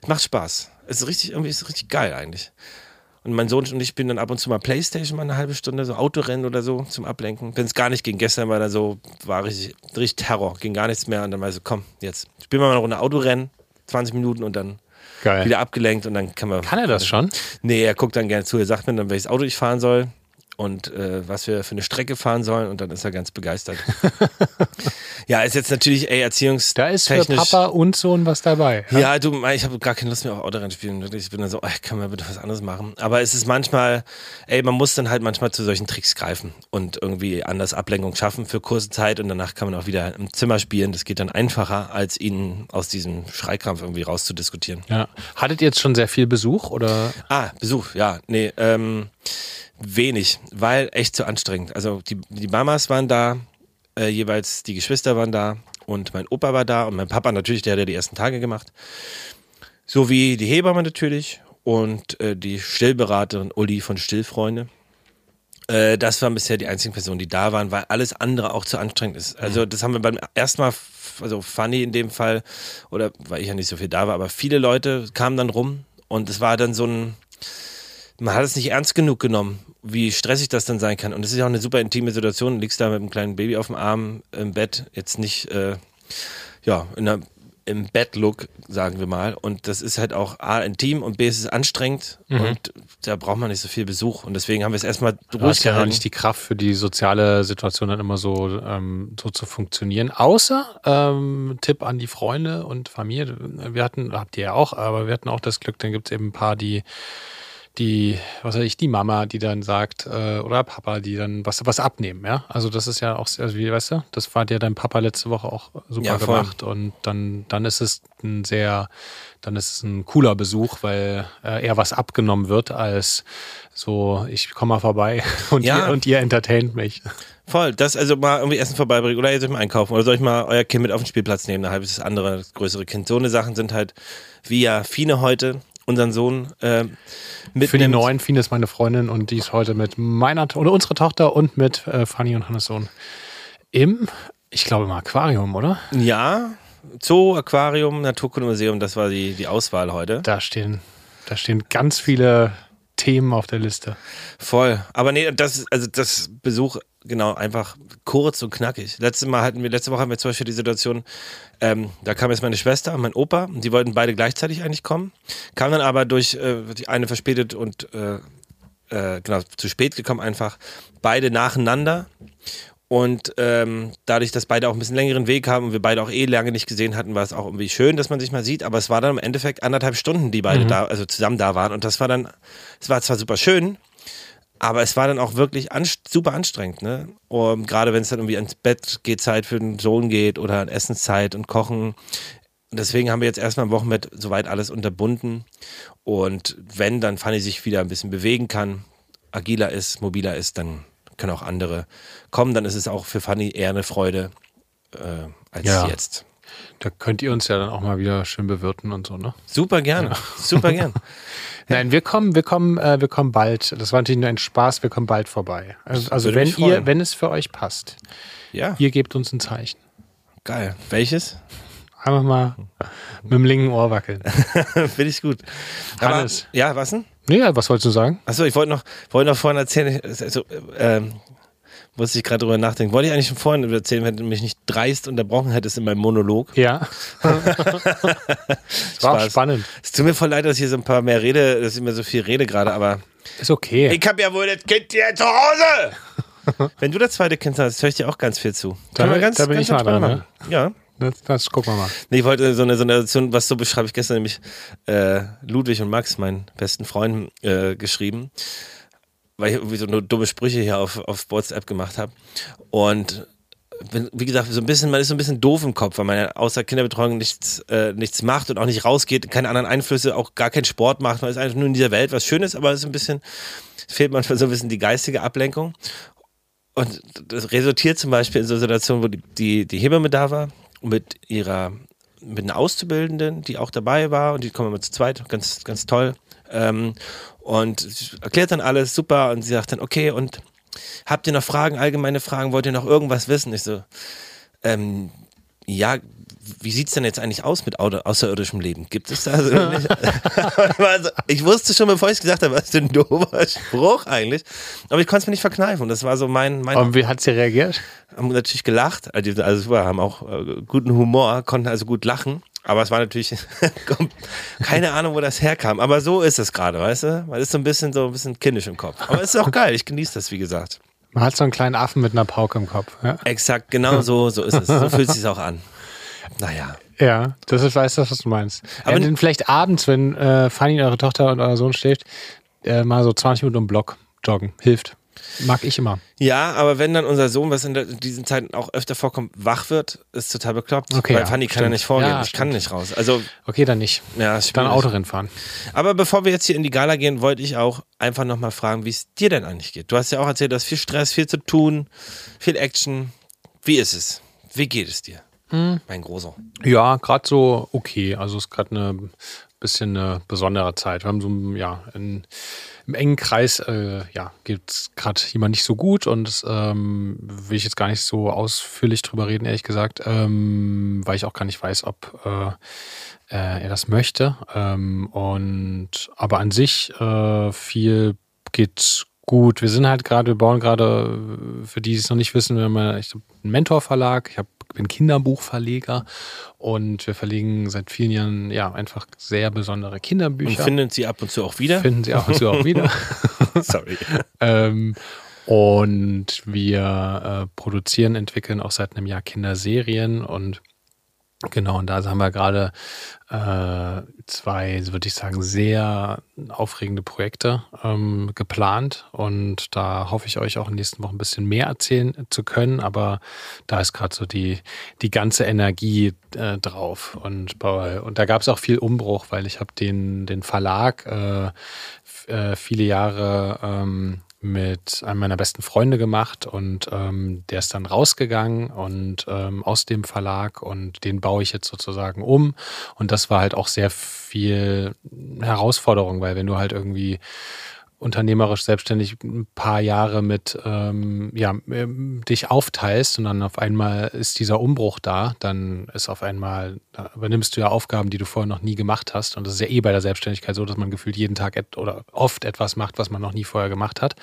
Macht Spaß. Es ist richtig, irgendwie ist es richtig geil eigentlich. Und mein Sohn und ich bin dann ab und zu mal Playstation mal eine halbe Stunde, so Autorennen oder so zum Ablenken. Wenn es gar nicht ging, gestern war da so, war richtig, richtig Terror, ging gar nichts mehr. Und dann war ich so, komm, jetzt spielen wir mal eine Runde Autorennen, 20 Minuten und dann Geil. wieder abgelenkt und dann kann man. Kann er das schon? Nee, er guckt dann gerne zu, er sagt mir dann, welches Auto ich fahren soll und äh, was wir für eine Strecke fahren sollen und dann ist er ganz begeistert. ja, ist jetzt natürlich, ey, erziehungstechnisch. Da ist für Papa und Sohn was dabei. Ja, du, ich habe gar keine Lust mehr auf Autorennen spielen. Wirklich, ich bin dann so, ey, kann man bitte was anderes machen. Aber es ist manchmal, ey, man muss dann halt manchmal zu solchen Tricks greifen und irgendwie anders Ablenkung schaffen für kurze Zeit und danach kann man auch wieder im Zimmer spielen. Das geht dann einfacher, als ihn aus diesem Schreikrampf irgendwie rauszudiskutieren. Ja. Hattet ihr jetzt schon sehr viel Besuch oder? Ah, Besuch, ja. Nee, ähm, wenig, weil echt zu anstrengend. Also die, die Mamas waren da, äh, jeweils die Geschwister waren da und mein Opa war da und mein Papa natürlich, der hat ja die ersten Tage gemacht. Sowie die Hebamme natürlich und äh, die Stillberaterin Uli von Stillfreunde. Äh, das waren bisher die einzigen Personen, die da waren, weil alles andere auch zu anstrengend ist. Also das haben wir beim ersten Mal, also Fanny in dem Fall, oder weil ich ja nicht so viel da war, aber viele Leute kamen dann rum und es war dann so ein, man hat es nicht ernst genug genommen, wie stressig das dann sein kann. Und es ist ja auch eine super intime Situation. Du liegst da mit einem kleinen Baby auf dem Arm im Bett, jetzt nicht, äh, ja, in einer im Bed-Look, sagen wir mal. Und das ist halt auch A, intim und B, es ist anstrengend Mhm. und da braucht man nicht so viel Besuch. Und deswegen haben wir es erstmal Du ruhig hast ja nicht die Kraft für die soziale Situation dann immer so, ähm, so zu funktionieren. Außer ähm, Tipp an die Freunde und Familie. Wir hatten, habt ihr ja auch, aber wir hatten auch das Glück, dann gibt es eben ein paar, die die, was weiß ich, die Mama, die dann sagt, äh, oder Papa, die dann was, was abnehmen, ja. Also das ist ja auch, also wie, weißt du, das war dir dein Papa letzte Woche auch super Ja, gemacht und dann, dann ist es ein sehr, dann ist es ein cooler Besuch, weil äh, eher was abgenommen wird als so, ich komme mal vorbei und, Ja. ihr, und ihr entertaint mich. Voll, das also mal irgendwie Essen vorbeibringen oder ihr sollt mal einkaufen oder soll ich mal euer Kind mit auf den Spielplatz nehmen, ein halbes andere, das größere Kind. So eine Sachen sind halt, wie ja Fine heute unseren Sohn äh, mitnimmt. Für die neuen, Fien ist meine Freundin und die ist heute mit meiner oder unserer Tochter und mit äh, Fanny und Hannes Sohn im, ich glaube im Aquarium, oder? Ja, Zoo, Aquarium, Naturkundemuseum, das war die, die Auswahl heute. Da stehen, da stehen ganz viele Themen auf der Liste. Voll. Aber nee, das, also das Besuch, genau, einfach kurz und knackig. Letztes Mal hatten wir, letzte Woche hatten wir zum Beispiel die Situation, ähm, da kam jetzt meine Schwester und mein Opa, und die wollten beide gleichzeitig eigentlich kommen, kam dann aber durch äh, die eine verspätet und äh, äh, genau, zu spät gekommen einfach, beide nacheinander. Und ähm, dadurch, dass beide auch ein bisschen längeren Weg haben und wir beide auch eh lange nicht gesehen hatten, war es auch irgendwie schön, dass man sich mal sieht. Aber es war dann im Endeffekt anderthalb Stunden, die beide da, also zusammen da waren. Und das war dann, es war zwar super schön, aber es war dann auch wirklich anst super anstrengend, ne? Und gerade wenn es dann irgendwie ans Bett geht, Zeit für den Sohn geht oder an Essenszeit und Kochen. Und deswegen haben wir jetzt erstmal im Wochenbett soweit alles unterbunden. Und wenn dann Fanny sich wieder ein bisschen bewegen kann, agiler ist, mobiler ist, dann können auch andere kommen. Dann ist es auch für Fanny eher eine Freude äh, als Ja. jetzt. Da könnt ihr uns ja dann auch mal wieder schön bewirten und so, ne? Super gerne, super gern. Nein, wir kommen, wir kommen, äh, wir kommen bald. Das war natürlich nur ein Spaß. Wir kommen bald vorbei. Also, also wenn ihr, wenn es für euch passt, Ja, ihr gebt uns ein Zeichen. geil. Welches? Einfach mal mit dem linken Ohr wackeln. Finde ich gut. Aber, Hannes. ja, was denn? Ja, was wolltest du sagen? Achso, ich wollte noch, wollte noch vorhin erzählen, also, ähm, musste ich gerade drüber nachdenken. Wollte ich eigentlich schon vorhin erzählen, wenn du mich nicht dreist unterbrochen hättest in meinem Monolog. Ja. das war auch spannend. Es tut mir voll leid, dass ich hier so ein paar mehr rede, dass ich immer so viel rede gerade, aber Ist okay. ich habe ja wohl das Kind hier zu Hause. Wenn du das zweite Kind hast, höre ich dir auch ganz viel zu. Da- wir ganz, da bin ganz ich mal dran, ne? Ja. Das, das gucken wir mal. Nee, ich wollte so eine, so eine, ein- was so beschreibe ich gestern nämlich äh, Ludwig und Max, meinen besten Freunden, äh, geschrieben, weil ich irgendwie so nur dumme Sprüche hier auf, auf WhatsApp gemacht habe. Und bin, wie gesagt, so ein bisschen, man ist so ein bisschen doof im Kopf, weil man ja außer Kinderbetreuung nichts, äh, nichts macht und auch nicht rausgeht, keine anderen Einflüsse, auch gar keinen Sport macht. Man ist einfach nur in dieser Welt, was Schönes, aber es ist ein bisschen, fehlt manchmal so ein bisschen die geistige Ablenkung. Und das resultiert zum Beispiel in so Situationen, wo die, die, die Hebamme da war, mit ihrer, mit einer Auszubildenden, die auch dabei war und die kommen immer zu zweit, ganz, ganz toll. Ähm, und erklärt dann alles super und sie sagt dann, okay, und habt ihr noch Fragen, allgemeine Fragen, wollt ihr noch irgendwas wissen? Ich so, ähm, ja, wie sieht's denn jetzt eigentlich aus mit außer- außerirdischem Leben? Gibt es da so also, ich wusste schon, bevor ich es gesagt habe, was für ein doofer Spruch eigentlich. Aber ich konnte es mir nicht verkneifen. Das war so mein, mein Und wie hat sie reagiert? haben natürlich gelacht, also also super, haben auch äh, guten Humor, konnten also gut lachen. Aber es war natürlich keine Ahnung, wo das herkam. Aber so ist es gerade, weißt du? Man ist so ein bisschen so ein bisschen kindisch im Kopf. Aber es ist auch geil. Ich genieße das, wie gesagt. Man hat so einen kleinen Affen mit einer Pauke im Kopf. Ja, Exakt, genau so, so ist es. So fühlt es sich auch an. Naja. ja das ist, weiß das, was du meinst. Aber ja, vielleicht abends, wenn äh, Fanny, eure Tochter und euer Sohn schläft, äh, mal so 20 Minuten im Block joggen. Hilft. Mag ich immer. Ja, aber wenn dann unser Sohn, was in, der, in diesen Zeiten auch öfter vorkommt, wach wird, ist total bekloppt. Okay, Weil ja, Fanny kann ja nicht vorgehen. Ja, ich kann stimmt. nicht raus. Also, Okay, dann nicht. ja, Dann. Autorennen fahren. Aber bevor wir jetzt hier in die Gala gehen, wollte ich auch einfach nochmal fragen, wie es dir denn eigentlich geht. Du hast ja auch erzählt, du hast viel Stress, viel zu tun, viel Action. Wie ist es? Wie geht es dir? Hm. Mein Großer. Ja, gerade so okay. Also es ist gerade eine bisschen eine besondere Zeit. Wir haben so, ja, in, im engen Kreis, äh, ja, geht es gerade jemand nicht so gut und ähm, will ich jetzt gar nicht so ausführlich drüber reden, ehrlich gesagt, ähm, weil ich auch gar nicht weiß, ob äh, äh, er das möchte. Ähm, und aber an sich äh, viel geht gut. Wir sind halt gerade, wir bauen gerade, für die, die es noch nicht wissen, wir haben einen Mentorverlag. Ich habe bin Kinderbuchverleger und wir verlegen seit vielen Jahren ja einfach sehr besondere Kinderbücher. Und finden Sie ab und zu auch wieder? Finden Sie ab und zu auch wieder. Sorry. ähm, und wir äh, produzieren, entwickeln auch seit einem Jahr Kinderserien und Genau, und da haben wir gerade äh, zwei, würde ich sagen, sehr aufregende Projekte ähm, geplant. Und da hoffe ich euch auch in den nächsten Wochen ein bisschen mehr erzählen zu können. Aber da ist gerade so die, die ganze Energie äh, drauf. Und, bei, und da gab es auch viel Umbruch, weil ich habe den, den Verlag äh, äh, viele Jahre ähm, mit einem meiner besten Freunde gemacht und ähm, der ist dann rausgegangen und ähm, aus dem Verlag und den baue ich jetzt sozusagen um. Und das war halt auch sehr viel Herausforderung, weil wenn du halt irgendwie unternehmerisch selbstständig ein paar Jahre mit ähm, ja, ähm, dich aufteilst und dann auf einmal ist dieser Umbruch da, dann ist auf einmal, da übernimmst du ja Aufgaben, die du vorher noch nie gemacht hast. Und das ist ja eh bei der Selbstständigkeit so, dass man gefühlt jeden Tag oder oft etwas macht, was man noch nie vorher gemacht hat.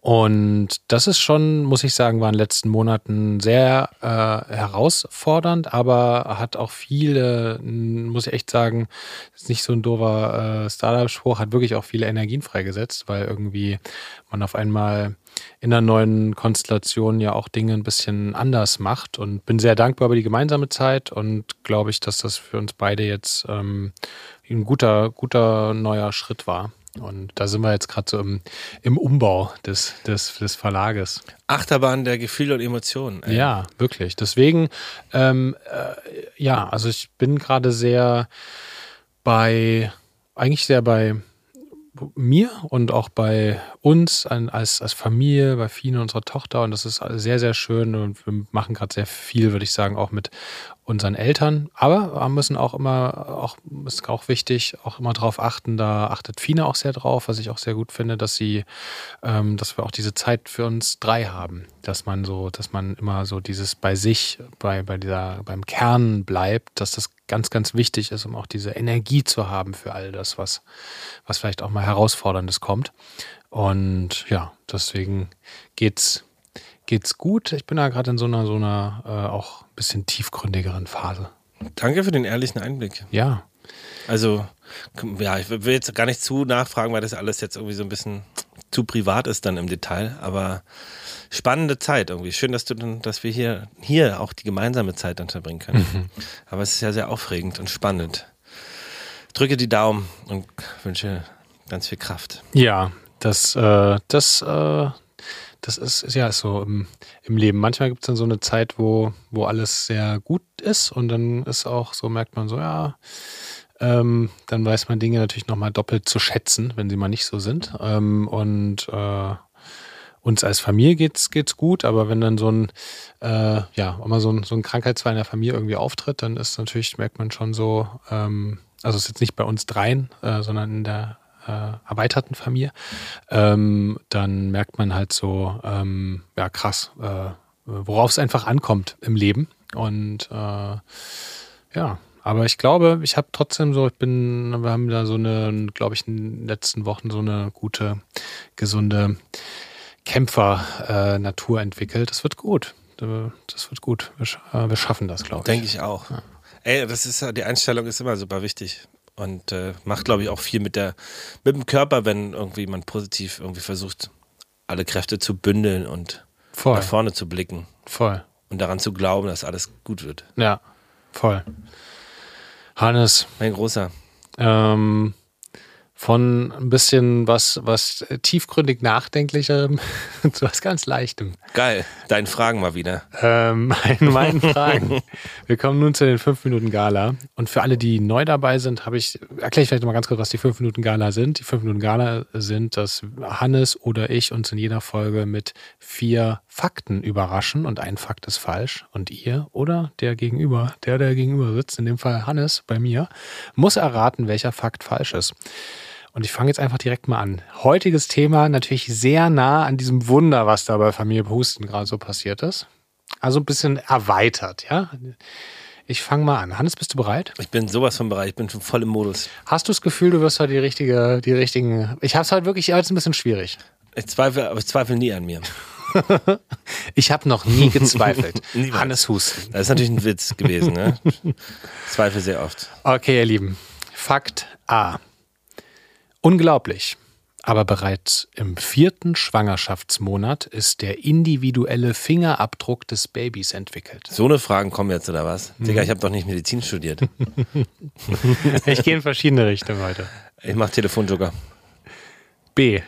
Und das ist schon, muss ich sagen, war in den letzten Monaten sehr äh, herausfordernd, aber hat auch viele, muss ich echt sagen, ist nicht so ein doofer äh, Startup-Spruch, hat wirklich auch viele Energien freigesetzt weil irgendwie man auf einmal in einer neuen Konstellation ja auch Dinge ein bisschen anders macht und bin sehr dankbar über die gemeinsame Zeit und glaube ich, dass das für uns beide jetzt ähm, ein guter, guter neuer Schritt war. Und da sind wir jetzt gerade so im, im Umbau des, des, des Verlages. Achterbahn der Gefühle und Emotionen. Ey. Ja, wirklich. Deswegen, ähm, äh, ja, also ich bin gerade sehr bei, eigentlich sehr bei mir und auch bei uns als, als Familie, bei Fine, unserer Tochter. Und das ist sehr, sehr schön. Und wir machen gerade sehr viel, würde ich sagen, auch mit unseren Eltern. Aber wir müssen auch immer, auch ist auch wichtig, auch immer darauf achten. Da achtet Fine auch sehr drauf, was ich auch sehr gut finde, dass sie, ähm, dass wir auch diese Zeit für uns drei haben. Dass man so, dass man immer so dieses bei sich, bei, bei dieser, beim Kern bleibt, dass das ganz, ganz wichtig ist, um auch diese Energie zu haben für all das, was, was vielleicht auch mal Herausforderndes kommt. Und ja, deswegen geht's, geht's gut. Ich bin da gerade in so einer, so einer äh, auch ein bisschen tiefgründigeren Phase. Danke für den ehrlichen Einblick. Ja. Also, ja, ich will jetzt gar nicht zu nachfragen, weil das alles jetzt irgendwie so ein bisschen zu privat ist dann im Detail, aber spannende Zeit irgendwie. Schön, dass du dann, dass wir hier, hier auch die gemeinsame Zeit dann verbringen können. Mhm. Aber es ist ja sehr aufregend und spannend. Drücke die Daumen und wünsche ganz viel Kraft. Ja, das, äh, das, äh, das ist ja so im, im Leben. Manchmal gibt es dann so eine Zeit, wo, wo alles sehr gut ist und dann ist auch so, merkt man so, ja, ähm, dann weiß man Dinge natürlich nochmal doppelt zu schätzen, wenn sie mal nicht so sind. Ähm, und äh, uns als Familie geht's geht's gut, aber wenn dann so ein äh, ja immer so ein, so ein Krankheitsfall in der Familie irgendwie auftritt, dann ist natürlich merkt man schon so, ähm, also es ist jetzt nicht bei uns dreien, äh, sondern in der äh, erweiterten Familie, ähm, dann merkt man halt so, ähm, ja krass, äh, worauf es einfach ankommt im Leben und äh, ja, aber ich glaube, ich habe trotzdem so, ich bin, wir haben da so eine, glaube ich, in den letzten Wochen so eine gute, gesunde Kämpfer-Natur äh, entwickelt. Das wird gut. Das wird gut. Wir, äh, wir schaffen das, glaube ich. Denke ich auch. Ja. Ey, das ist die Einstellung ist immer super wichtig und äh, macht, glaube ich, auch viel mit der mit dem Körper, wenn irgendwie man positiv irgendwie versucht, alle Kräfte zu bündeln und voll. nach vorne zu blicken. Voll. Und daran zu glauben, dass alles gut wird. Ja, voll. Hannes. Mein Großer. Ähm, von ein bisschen was, was tiefgründig nachdenklicherem zu was ganz Leichtem. Geil, deinen Fragen mal wieder. Ähm, meinen, meinen Fragen. Wir kommen nun zu den 5 Minuten Gala. Und für alle, die neu dabei sind, habe ich, erkläre ich vielleicht mal ganz kurz, was die 5 Minuten Gala sind. Die 5 Minuten Gala sind, dass Hannes oder ich uns in jeder Folge mit vier Fakten überraschen und ein Fakt ist falsch. Und ihr oder der Gegenüber, der, der gegenüber sitzt, in dem Fall Hannes bei mir, muss erraten, welcher Fakt falsch ist. Und ich fange jetzt einfach direkt mal an. Heutiges Thema natürlich sehr nah an diesem Wunder, was da bei Familie Husten gerade so passiert ist. Also ein bisschen erweitert, ja. Ich fange mal an. Hannes, bist du bereit? Ich bin sowas von bereit, ich bin schon voll im Modus. Hast du das Gefühl, du wirst heute die richtige, die richtigen. Ich habe es halt wirklich heute ein bisschen schwierig. Ich zweifle, aber ich zweifle nie an mir. ich habe noch nie gezweifelt. Hannes Husten. Das ist natürlich ein Witz gewesen, ne? Zweifle sehr oft. Okay, ihr Lieben. Fakt A. Unglaublich. Aber bereits im vierten Schwangerschaftsmonat ist der individuelle Fingerabdruck des Babys entwickelt. So eine Fragen kommen jetzt, oder was? Digga, ich habe doch nicht Medizin studiert. Ich gehe in verschiedene Richtungen heute. Ich mache Telefonjoker. B.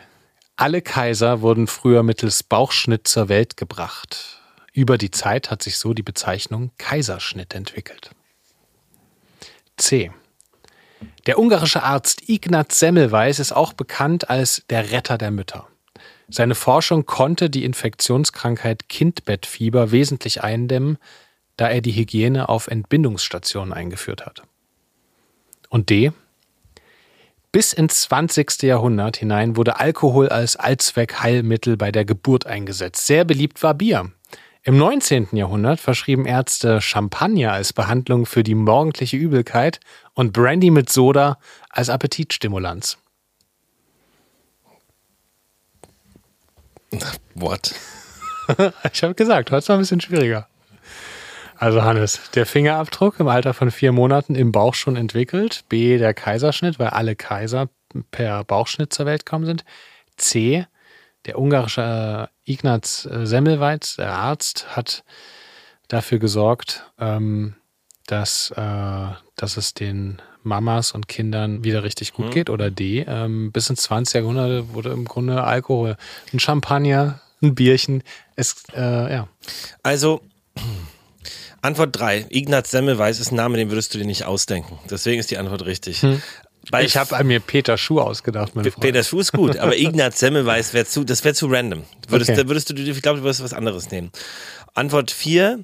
Alle Kaiser wurden früher mittels Bauchschnitt zur Welt gebracht. Über die Zeit hat sich so die Bezeichnung Kaiserschnitt entwickelt. C. Der ungarische Arzt Ignaz Semmelweis ist auch bekannt als der Retter der Mütter. Seine Forschung konnte die Infektionskrankheit Kindbettfieber wesentlich eindämmen, da er die Hygiene auf Entbindungsstationen eingeführt hat. Und D. Bis ins 20. Jahrhundert hinein wurde Alkohol als Allzweckheilmittel bei der Geburt eingesetzt. Sehr beliebt war Bier. Im 19. Jahrhundert verschrieben Ärzte Champagner als Behandlung für die morgendliche Übelkeit und Brandy mit Soda als Appetitstimulanz. What? ich habe gesagt, heute ist noch ein bisschen schwieriger. Also Hannes, der Fingerabdruck im Alter von vier Monaten im Bauch schon entwickelt. B, der Kaiserschnitt, weil alle Kaiser per Bauchschnitt zur Welt gekommen sind. C, der ungarische Ignaz äh, Semmelweis, der Arzt, hat dafür gesorgt, ähm, dass, äh, dass es den Mamas und Kindern wieder richtig gut mhm. geht. Oder D, ähm, bis ins 20. Jahrhundert wurde im Grunde Alkohol, ein Champagner, ein Bierchen. Es, äh, ja. Also, Antwort 3. Ignaz Semmelweis ist ein Name, den würdest du dir nicht ausdenken. Deswegen ist die Antwort richtig. Hm. Weil ich habe mir Peter Schuh ausgedacht. Meine Peter Schuh ist gut, aber Ignaz Semmelweis wäre zu, das wäre zu random. Würdest, okay. würdest du, ich glaube, du würdest was anderes nehmen. Antwort 4,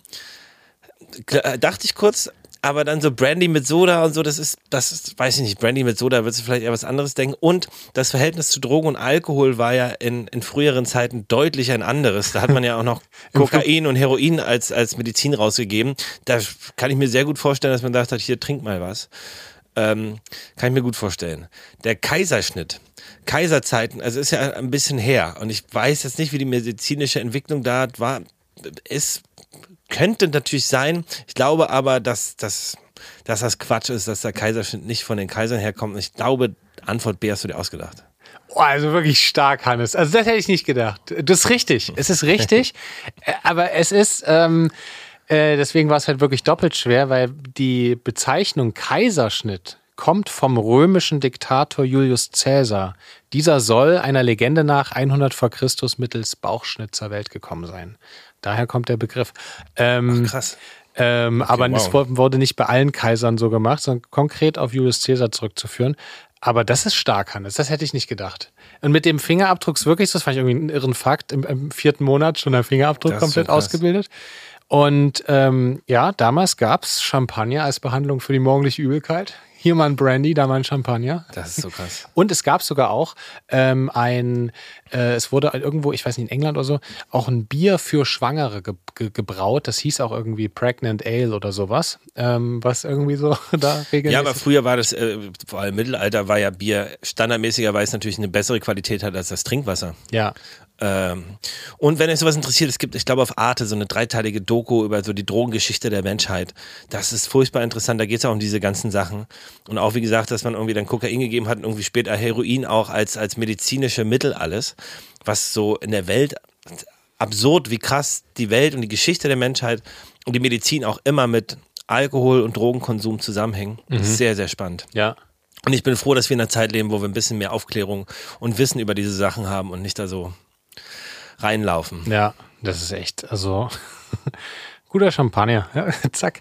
äh, dachte ich kurz, aber dann so Brandy mit Soda und so, das ist, das ist, weiß ich nicht, Brandy mit Soda, würdest du vielleicht eher was anderes denken. Und das Verhältnis zu Drogen und Alkohol war ja in, in früheren Zeiten deutlich ein anderes. Da hat man ja auch noch Kokain und Heroin als, als Medizin rausgegeben. Da kann ich mir sehr gut vorstellen, dass man gedacht hat, hier trink mal was. Ähm, kann ich mir gut vorstellen. Der Kaiserschnitt. Kaiserzeiten, also ist ja ein bisschen her und ich weiß jetzt nicht, wie die medizinische Entwicklung da war. Es könnte natürlich sein. Ich glaube aber, dass, dass, dass das Quatsch ist, dass der Kaiserschnitt nicht von den Kaisern herkommt. Ich glaube, Antwort B hast du dir ausgedacht. Oh, also wirklich stark, Hannes. Also das hätte ich nicht gedacht. Das ist richtig. Es ist richtig. aber es ist, ähm, äh, deswegen war es halt wirklich doppelt schwer, weil die Bezeichnung Kaiserschnitt kommt vom römischen Diktator Julius Caesar. Dieser soll einer Legende nach 100 vor Christus mittels Bauchschnitt zur Welt gekommen sein. Daher kommt der Begriff. Ähm, Ach, krass. Ähm, okay, aber wow. es wurde nicht bei allen Kaisern so gemacht, sondern konkret auf Julius Caesar zurückzuführen. Aber das ist stark, Hannes. Das hätte ich nicht gedacht. Und mit dem Fingerabdruck wirklich, das fand ich irgendwie einen irren Fakt, im, im vierten Monat schon der Fingerabdruck komplett so ausgebildet. Und ähm, ja, damals gab es Champagner als Behandlung für die morgendliche Übelkeit. Hier mal ein Brandy, da mal ein Champagner. Das ist so krass. Und es gab sogar auch ähm, ein, äh, es wurde irgendwo, ich weiß nicht, in England oder so, auch ein Bier für Schwangere ge ge gebraut. Das hieß auch irgendwie Pregnant Ale oder sowas, ähm, was irgendwie so da regelmäßig. Ja, aber früher war das, äh, vor allem im Mittelalter war ja Bier standardmäßigerweise natürlich eine bessere Qualität hat als das Trinkwasser. Ja. Ähm, und wenn euch sowas interessiert, es gibt, ich glaube, auf Arte so eine dreiteilige Doku über so die Drogengeschichte der Menschheit. Das ist furchtbar interessant. Da geht es auch um diese ganzen Sachen. Und auch, wie gesagt, dass man irgendwie dann Kokain gegeben hat und irgendwie später Heroin auch als, als medizinische Mittel alles. Was so in der Welt absurd, wie krass die Welt und die Geschichte der Menschheit und die Medizin auch immer mit Alkohol und Drogenkonsum zusammenhängen. Mhm. Sehr, sehr spannend. Ja. Und ich bin froh, dass wir in einer Zeit leben, wo wir ein bisschen mehr Aufklärung und Wissen über diese Sachen haben und nicht da so reinlaufen. Ja, das ist echt, also guter Champagner. Ja, zack.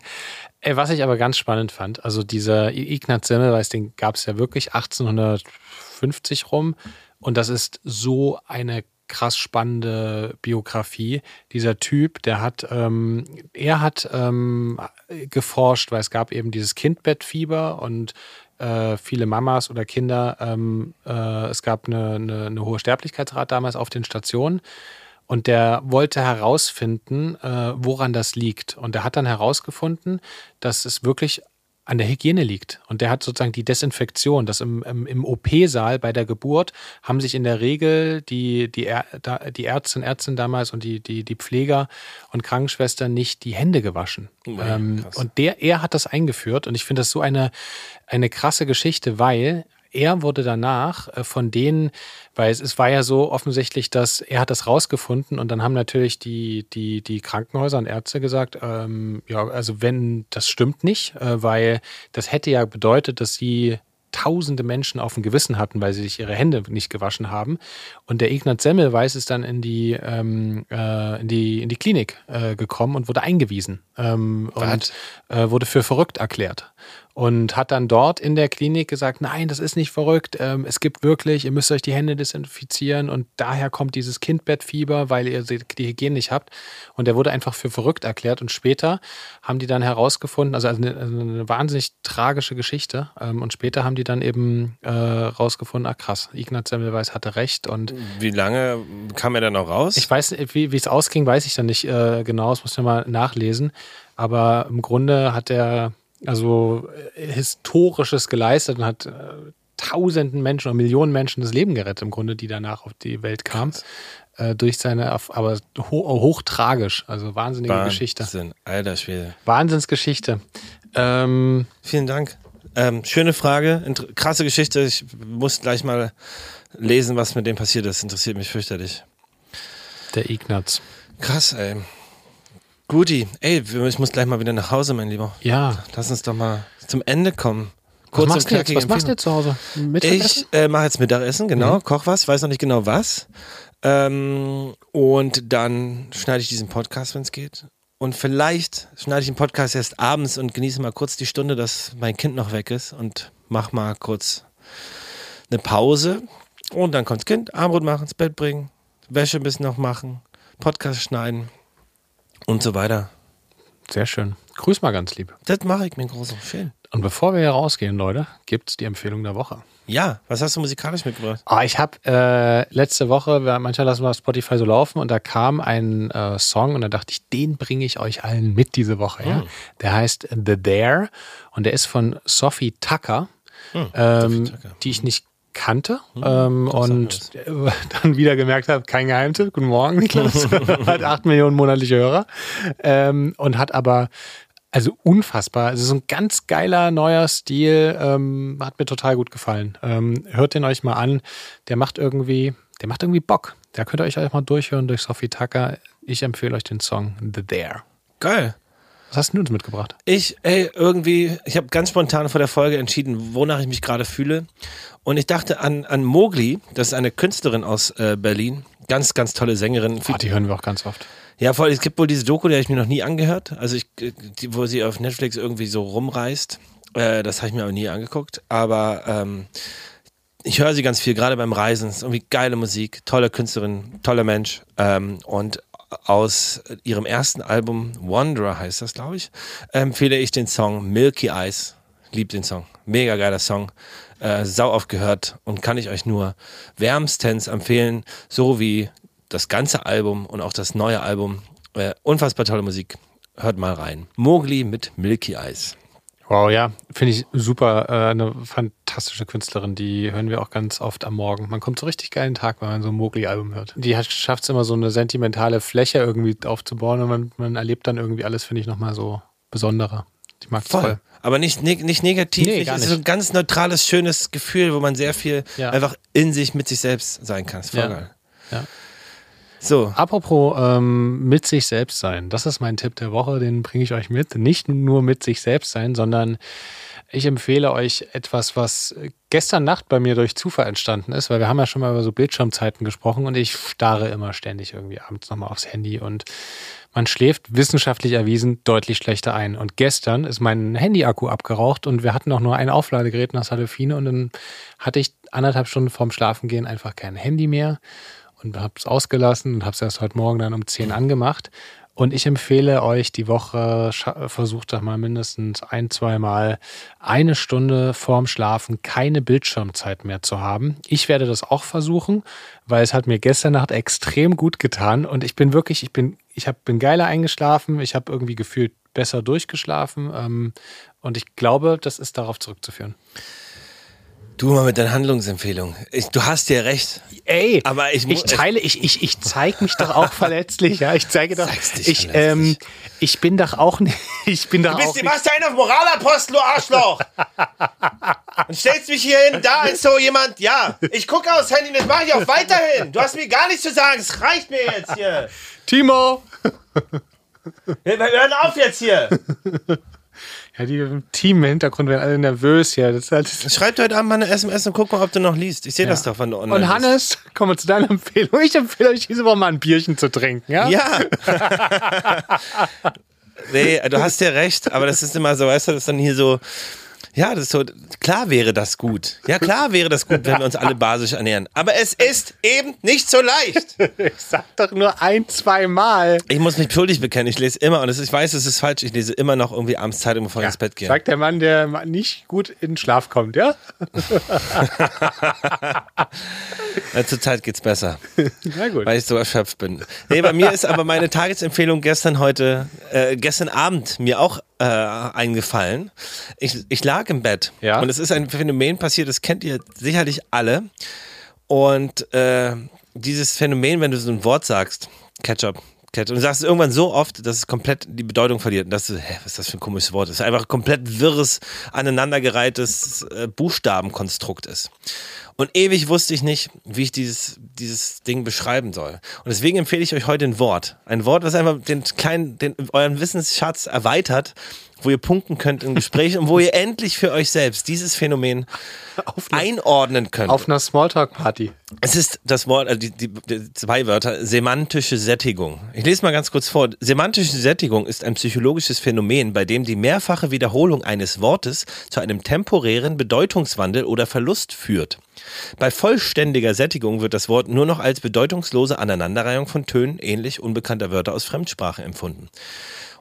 Ey, was ich aber ganz spannend fand, also dieser Ignaz Semmelweis, den gab es ja wirklich 1850 rum. Und das ist so eine krass spannende Biografie. Dieser Typ, der hat, ähm, er hat ähm, geforscht, weil es gab eben dieses Kindbettfieber und äh, viele Mamas oder Kinder, ähm, äh, es gab eine, eine, eine hohe Sterblichkeitsrate damals auf den Stationen. Und der wollte herausfinden, äh, woran das liegt. Und er hat dann herausgefunden, dass es wirklich an der Hygiene liegt. Und der hat sozusagen die Desinfektion, das im, im, im OP-Saal bei der Geburt haben sich in der Regel die, die, die Ärztinnen Ärztin damals und die, die, die Pfleger und Krankenschwestern nicht die Hände gewaschen. Oh, ähm, und der, er hat das eingeführt und ich finde das so eine, eine krasse Geschichte, weil er wurde danach äh, von denen, weil es, es, war ja so offensichtlich, dass er hat das rausgefunden und dann haben natürlich die, die, die Krankenhäuser und Ärzte gesagt, ähm, ja, also wenn das stimmt nicht, äh, weil das hätte ja bedeutet, dass sie tausende Menschen auf dem Gewissen hatten, weil sie sich ihre Hände nicht gewaschen haben. Und der Ignaz Semmelweis ist dann in die, ähm, äh, in die, in die Klinik äh, gekommen und wurde eingewiesen ähm, und äh, wurde für verrückt erklärt und hat dann dort in der Klinik gesagt, nein, das ist nicht verrückt, ähm, es gibt wirklich, ihr müsst euch die Hände desinfizieren und daher kommt dieses Kindbettfieber, weil ihr die Hygiene nicht habt. Und er wurde einfach für verrückt erklärt. Und später haben die dann herausgefunden, also eine, also eine wahnsinnig tragische Geschichte. Ähm, und später haben die dann eben äh, rausgefunden, ach krass, Ignaz Semmelweis hatte recht. Und Wie lange kam er dann noch raus? Ich weiß, wie es ausging, weiß ich dann nicht äh, genau, das muss ich mal nachlesen, aber im Grunde hat er also äh, Historisches geleistet und hat äh, tausenden Menschen oder Millionen Menschen das Leben gerettet, im Grunde, die danach auf die Welt kamen. Äh, durch seine, aber ho hochtragisch, also wahnsinnige Wahnsinn, Geschichte. Wahnsinn, alter Schwede. Wahnsinnsgeschichte. Ähm, Vielen Dank. Ähm, schöne Frage, krasse Geschichte. Ich muss gleich mal lesen, was mit dem passiert ist. Interessiert mich fürchterlich. Der Ignaz. Krass, ey. Guti, ey, ich muss gleich mal wieder nach Hause, mein Lieber. Ja. Lass uns doch mal zum Ende kommen. Kurz was machst, du jetzt? was machst du jetzt zu Hause? Ich äh, mache jetzt Mittagessen, genau, mhm. koch was, weiß noch nicht genau was. Ähm, und dann schneide ich diesen Podcast, wenn es geht. Und vielleicht schneide ich den Podcast erst abends und genieße mal kurz die Stunde, dass mein Kind noch weg ist und mach mal kurz eine Pause. Und dann kommt das Kind, Armbrot machen, ins Bett bringen, Wäsche ein bisschen noch machen, Podcast schneiden und so weiter. Sehr schön. Grüß mal ganz lieb. Das mache ich mir groß. Schön. Und bevor wir hier rausgehen, Leute, gibt es die Empfehlung der Woche. Ja, was hast du musikalisch mitgebracht? Ah, ich habe äh, letzte Woche, manchmal lassen wir Spotify so laufen und da kam ein äh, Song und da dachte ich, den bringe ich euch allen mit diese Woche. Ja? Hm. Der heißt The Dare und der ist von Sophie Tucker, hm, ähm, Sophie Tucker. die ich nicht kannte hm, ähm, und dann wieder gemerkt habe, kein Geheimtipp, guten Morgen, Niklas, hat acht Millionen monatliche Hörer ähm, und hat aber also unfassbar. Es ist ein ganz geiler neuer Stil, ähm, hat mir total gut gefallen. Ähm, hört den euch mal an. Der macht irgendwie, der macht irgendwie Bock. Da könnt ihr euch auch mal durchhören durch Sophie Tucker. Ich empfehle euch den Song The There. Geil. Was hast du uns mitgebracht? Ich, ey, irgendwie, ich habe ganz spontan vor der Folge entschieden, wonach ich mich gerade fühle. Und ich dachte an, an Mogli, das ist eine Künstlerin aus äh, Berlin. Ganz, ganz tolle Sängerin. Oh, die hören wir auch ganz oft. Ja, voll. Es gibt wohl diese Doku, die habe ich mir noch nie angehört. Also, ich, die, wo sie auf Netflix irgendwie so rumreist. Äh, das habe ich mir aber nie angeguckt. Aber ähm, ich höre sie ganz viel, gerade beim Reisen. Es ist irgendwie geile Musik, tolle Künstlerin, toller Mensch. Ähm, und aus ihrem ersten Album, Wanderer heißt das, glaube ich, empfehle ich den Song Milky Eyes. Lieb den Song. Mega geiler Song. Äh, sau oft gehört und kann ich euch nur wärmstens empfehlen, so wie das ganze Album und auch das neue Album. Äh, unfassbar tolle Musik. Hört mal rein. Mowgli mit Milky Eyes. Wow, ja, finde ich super. Äh, eine fantastische Künstlerin, die hören wir auch ganz oft am Morgen. Man kommt so richtig geilen Tag, wenn man so ein Mowgli-Album hört. Die schafft es immer so eine sentimentale Fläche irgendwie aufzubauen und man, man erlebt dann irgendwie alles, finde ich, nochmal so besonderer. Ich mag voll. voll. Aber nicht, nicht negativ. Nee, nicht. Es ist so ein ganz neutrales, schönes Gefühl, wo man sehr viel ja. einfach in sich, mit sich selbst sein kann. ist voll ja. geil. Ja. So, Apropos ähm, mit sich selbst sein, das ist mein Tipp der Woche, den bringe ich euch mit. Nicht nur mit sich selbst sein, sondern ich empfehle euch etwas, was gestern Nacht bei mir durch Zufall entstanden ist, weil wir haben ja schon mal über so Bildschirmzeiten gesprochen und ich starre immer ständig irgendwie abends nochmal aufs Handy und man schläft wissenschaftlich erwiesen deutlich schlechter ein. Und gestern ist mein Handy-Akku abgeraucht und wir hatten auch nur ein Aufladegerät nach Salafine und dann hatte ich anderthalb Stunden vorm Schlafengehen einfach kein Handy mehr und habe es ausgelassen und habe es erst heute Morgen dann um 10 angemacht. Und ich empfehle euch die Woche, versucht doch mal mindestens ein, zwei Mal eine Stunde vorm Schlafen keine Bildschirmzeit mehr zu haben. Ich werde das auch versuchen, weil es hat mir gestern Nacht extrem gut getan und ich bin wirklich, ich bin, ich hab, bin geiler eingeschlafen, ich habe irgendwie gefühlt besser durchgeschlafen ähm, und ich glaube, das ist darauf zurückzuführen. Du mal mit deinen Handlungsempfehlungen. Ich, du hast ja recht. Ey, Aber ich ich teile, ich, ich, ich zeige mich doch auch verletzlich, ja. Ich zeige doch, ich, ähm, ich bin doch auch nicht, ich bin doch auch nicht, machst einen auf Moralapostel, du Arschloch! Und stellst mich hier hin, da ist so jemand, ja, ich gucke aufs Handy, das mache ich auch weiterhin. Du hast mir gar nichts zu sagen, es reicht mir jetzt hier. Timo. Wir hören auf jetzt hier. Ja, die im Team im Hintergrund werden alle nervös hier. Das ist halt Schreib dir heute Abend mal eine SMS und guck mal, ob du noch liest. Ich sehe das doch, wenn du online und Hannes, kommen wir zu deiner Empfehlung. Ich empfehle euch diese Woche mal ein Bierchen zu trinken, ja? Ja. nee, du hast ja recht, aber das ist immer so, weißt du, das ist dann hier so. Ja, das ist so, klar wäre das gut. Ja, klar wäre das gut, wenn wir uns alle basisch ernähren. Aber es ist eben nicht so leicht. Ich sag doch nur ein, zwei Mal. Ich muss mich schuldig bekennen. Ich lese immer, und ich weiß, es ist falsch, ich lese immer noch irgendwie abends Zeitung, bevor ich ins Bett gehe. Sagt der Mann, der nicht gut in den Schlaf kommt, ja? Ja, Zur Zeit geht's besser, Na gut. weil ich so erschöpft bin. Nee, bei mir ist aber meine Tagesempfehlung gestern heute, äh, gestern Abend mir auch äh, eingefallen. Ich, ich lag im Bett Ja. und es ist ein Phänomen passiert, das kennt ihr sicherlich alle. Und äh, dieses Phänomen, wenn du so ein Wort sagst, Ketchup, Ketchup, und du sagst es irgendwann so oft, dass es komplett die Bedeutung verliert. Und dass du, hä, was ist das für ein komisches Wort? Das ist einfach ein komplett wirres, aneinandergereihtes äh, Buchstabenkonstrukt ist. Und ewig wusste ich nicht, wie ich dieses, dieses Ding beschreiben soll. Und deswegen empfehle ich euch heute ein Wort. Ein Wort, was einfach den kleinen, den, euren Wissensschatz erweitert, wo ihr punkten könnt in Gesprächen und wo ihr endlich für euch selbst dieses Phänomen einordnen könnt. Auf einer Smalltalk-Party. Es ist das Wort, also die, die, die zwei Wörter, semantische Sättigung. Ich lese mal ganz kurz vor. Semantische Sättigung ist ein psychologisches Phänomen, bei dem die mehrfache Wiederholung eines Wortes zu einem temporären Bedeutungswandel oder Verlust führt. Bei vollständiger Sättigung wird das Wort nur noch als bedeutungslose Aneinanderreihung von Tönen ähnlich unbekannter Wörter aus Fremdsprache empfunden.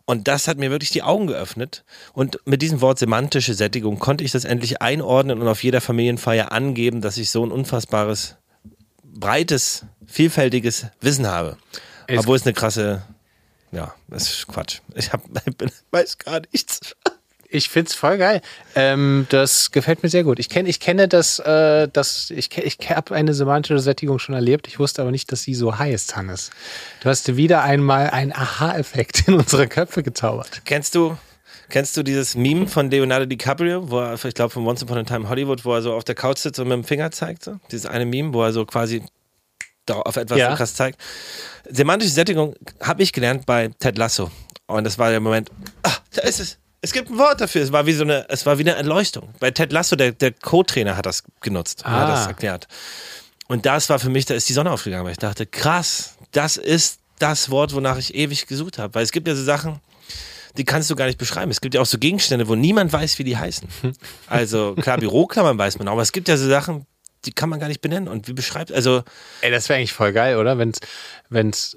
Und das hat mir wirklich die Augen geöffnet. Und mit diesem Wort semantische Sättigung konnte ich das endlich einordnen und auf jeder Familienfeier angeben, dass ich so ein unfassbares, breites, vielfältiges Wissen habe. Es- Obwohl es eine krasse, ja, das ist Quatsch. Ich hab, weiß gar nichts. Ich find's voll geil. Ähm, das gefällt mir sehr gut. Ich kenne, ich kenne das, äh, das ich, ich habe eine semantische Sättigung schon erlebt. Ich wusste aber nicht, dass sie so heißt, Hannes. Du hast wieder einmal einen Aha-Effekt in unsere Köpfe gezaubert. Kennst du, kennst du dieses Meme von Leonardo DiCaprio, wo er, ich glaube von Once Upon a Time Hollywood, wo er so auf der Couch sitzt und mit dem Finger zeigt? So? Dieses eine Meme, wo er so quasi auf etwas Ja. so krass zeigt. Semantische Sättigung habe ich gelernt bei Ted Lasso. Und das war der Moment, ah, da ist es. Es gibt ein Wort dafür. Es war wie so eine, es war wie eine Erleuchtung. Bei Ted Lasso, der, der Co-Trainer hat das genutzt, und hat Ah. das erklärt. Und das war für mich, da ist die Sonne aufgegangen, weil ich dachte, krass, das ist das Wort, wonach ich ewig gesucht habe. Weil es gibt ja so Sachen, die kannst du gar nicht beschreiben. Es gibt ja auch so Gegenstände, wo niemand weiß, wie die heißen. Also klar, Büroklammern weiß man, aber es gibt ja so Sachen, die kann man gar nicht benennen. Und wie beschreibt, also Ey, das wäre eigentlich voll geil, oder? Wenn's, wenn's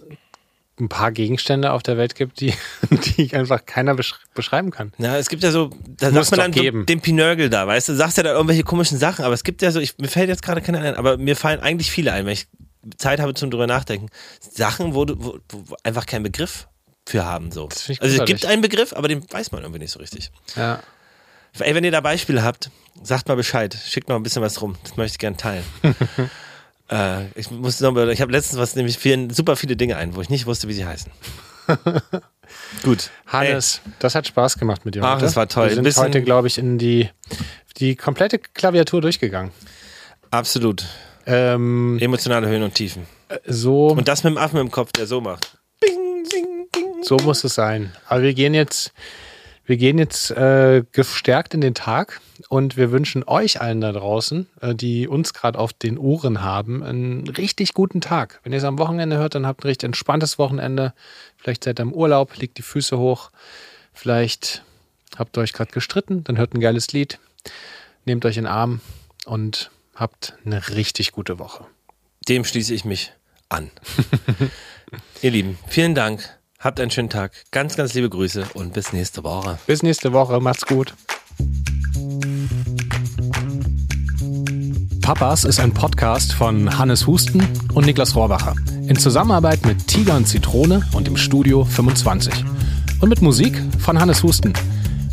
ein paar Gegenstände auf der Welt gibt, die, die einfach keiner besch beschreiben kann. Na, es gibt ja so, da Muss sagt man dann so geben. den Pinörgel da, weißt du, sagst ja da irgendwelche komischen Sachen, aber es gibt ja so, ich, mir fällt jetzt gerade keiner ein, aber mir fallen eigentlich viele ein, wenn ich Zeit habe zum drüber nachdenken. Sachen, wo du wo, wo einfach keinen Begriff für haben, so. Ich Also es gibt einen Begriff, aber den weiß man irgendwie nicht so richtig. Ja. Ey, wenn ihr da Beispiele habt, sagt mal Bescheid, schickt mal ein bisschen was rum, das möchte ich gerne teilen. äh, ich muss noch, ich habe letztens was, nämlich vielen, super viele Dinge ein, wo ich nicht wusste, wie sie heißen. Gut. Hannes, das hat Spaß gemacht mit dir. Ach, heute. das war toll. Wir sind bisschen- heute, glaube ich, in die, die komplette Klaviatur durchgegangen. Absolut. Ähm, Emotionale Höhen und Tiefen. so, Und das mit dem Affen im Kopf, der so macht. Bing, bing, bing. so muss es sein. Aber wir gehen jetzt, wir gehen jetzt äh, gestärkt in den Tag und wir wünschen euch allen da draußen, äh, die uns gerade auf den Ohren haben, einen richtig guten Tag. Wenn ihr es am Wochenende hört, dann habt ein richtig entspanntes Wochenende. Vielleicht seid ihr im Urlaub, legt die Füße hoch. Vielleicht habt ihr euch gerade gestritten, dann hört ein geiles Lied. Nehmt euch in den Arm und habt eine richtig gute Woche. Dem schließe ich mich an. Ihr Lieben, vielen Dank. Habt einen schönen Tag. Ganz, ganz liebe Grüße und bis nächste Woche. Bis nächste Woche. Macht's gut. Papas ist ein Podcast von Hannes Husten und Niklas Rohrbacher. In Zusammenarbeit mit Tiger und Zitrone und im Studio 25. Und mit Musik von Hannes Husten.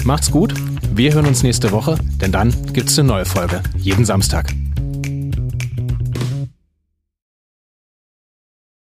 Macht's gut. Wir hören uns nächste Woche, denn dann gibt's eine neue Folge. Jeden Samstag.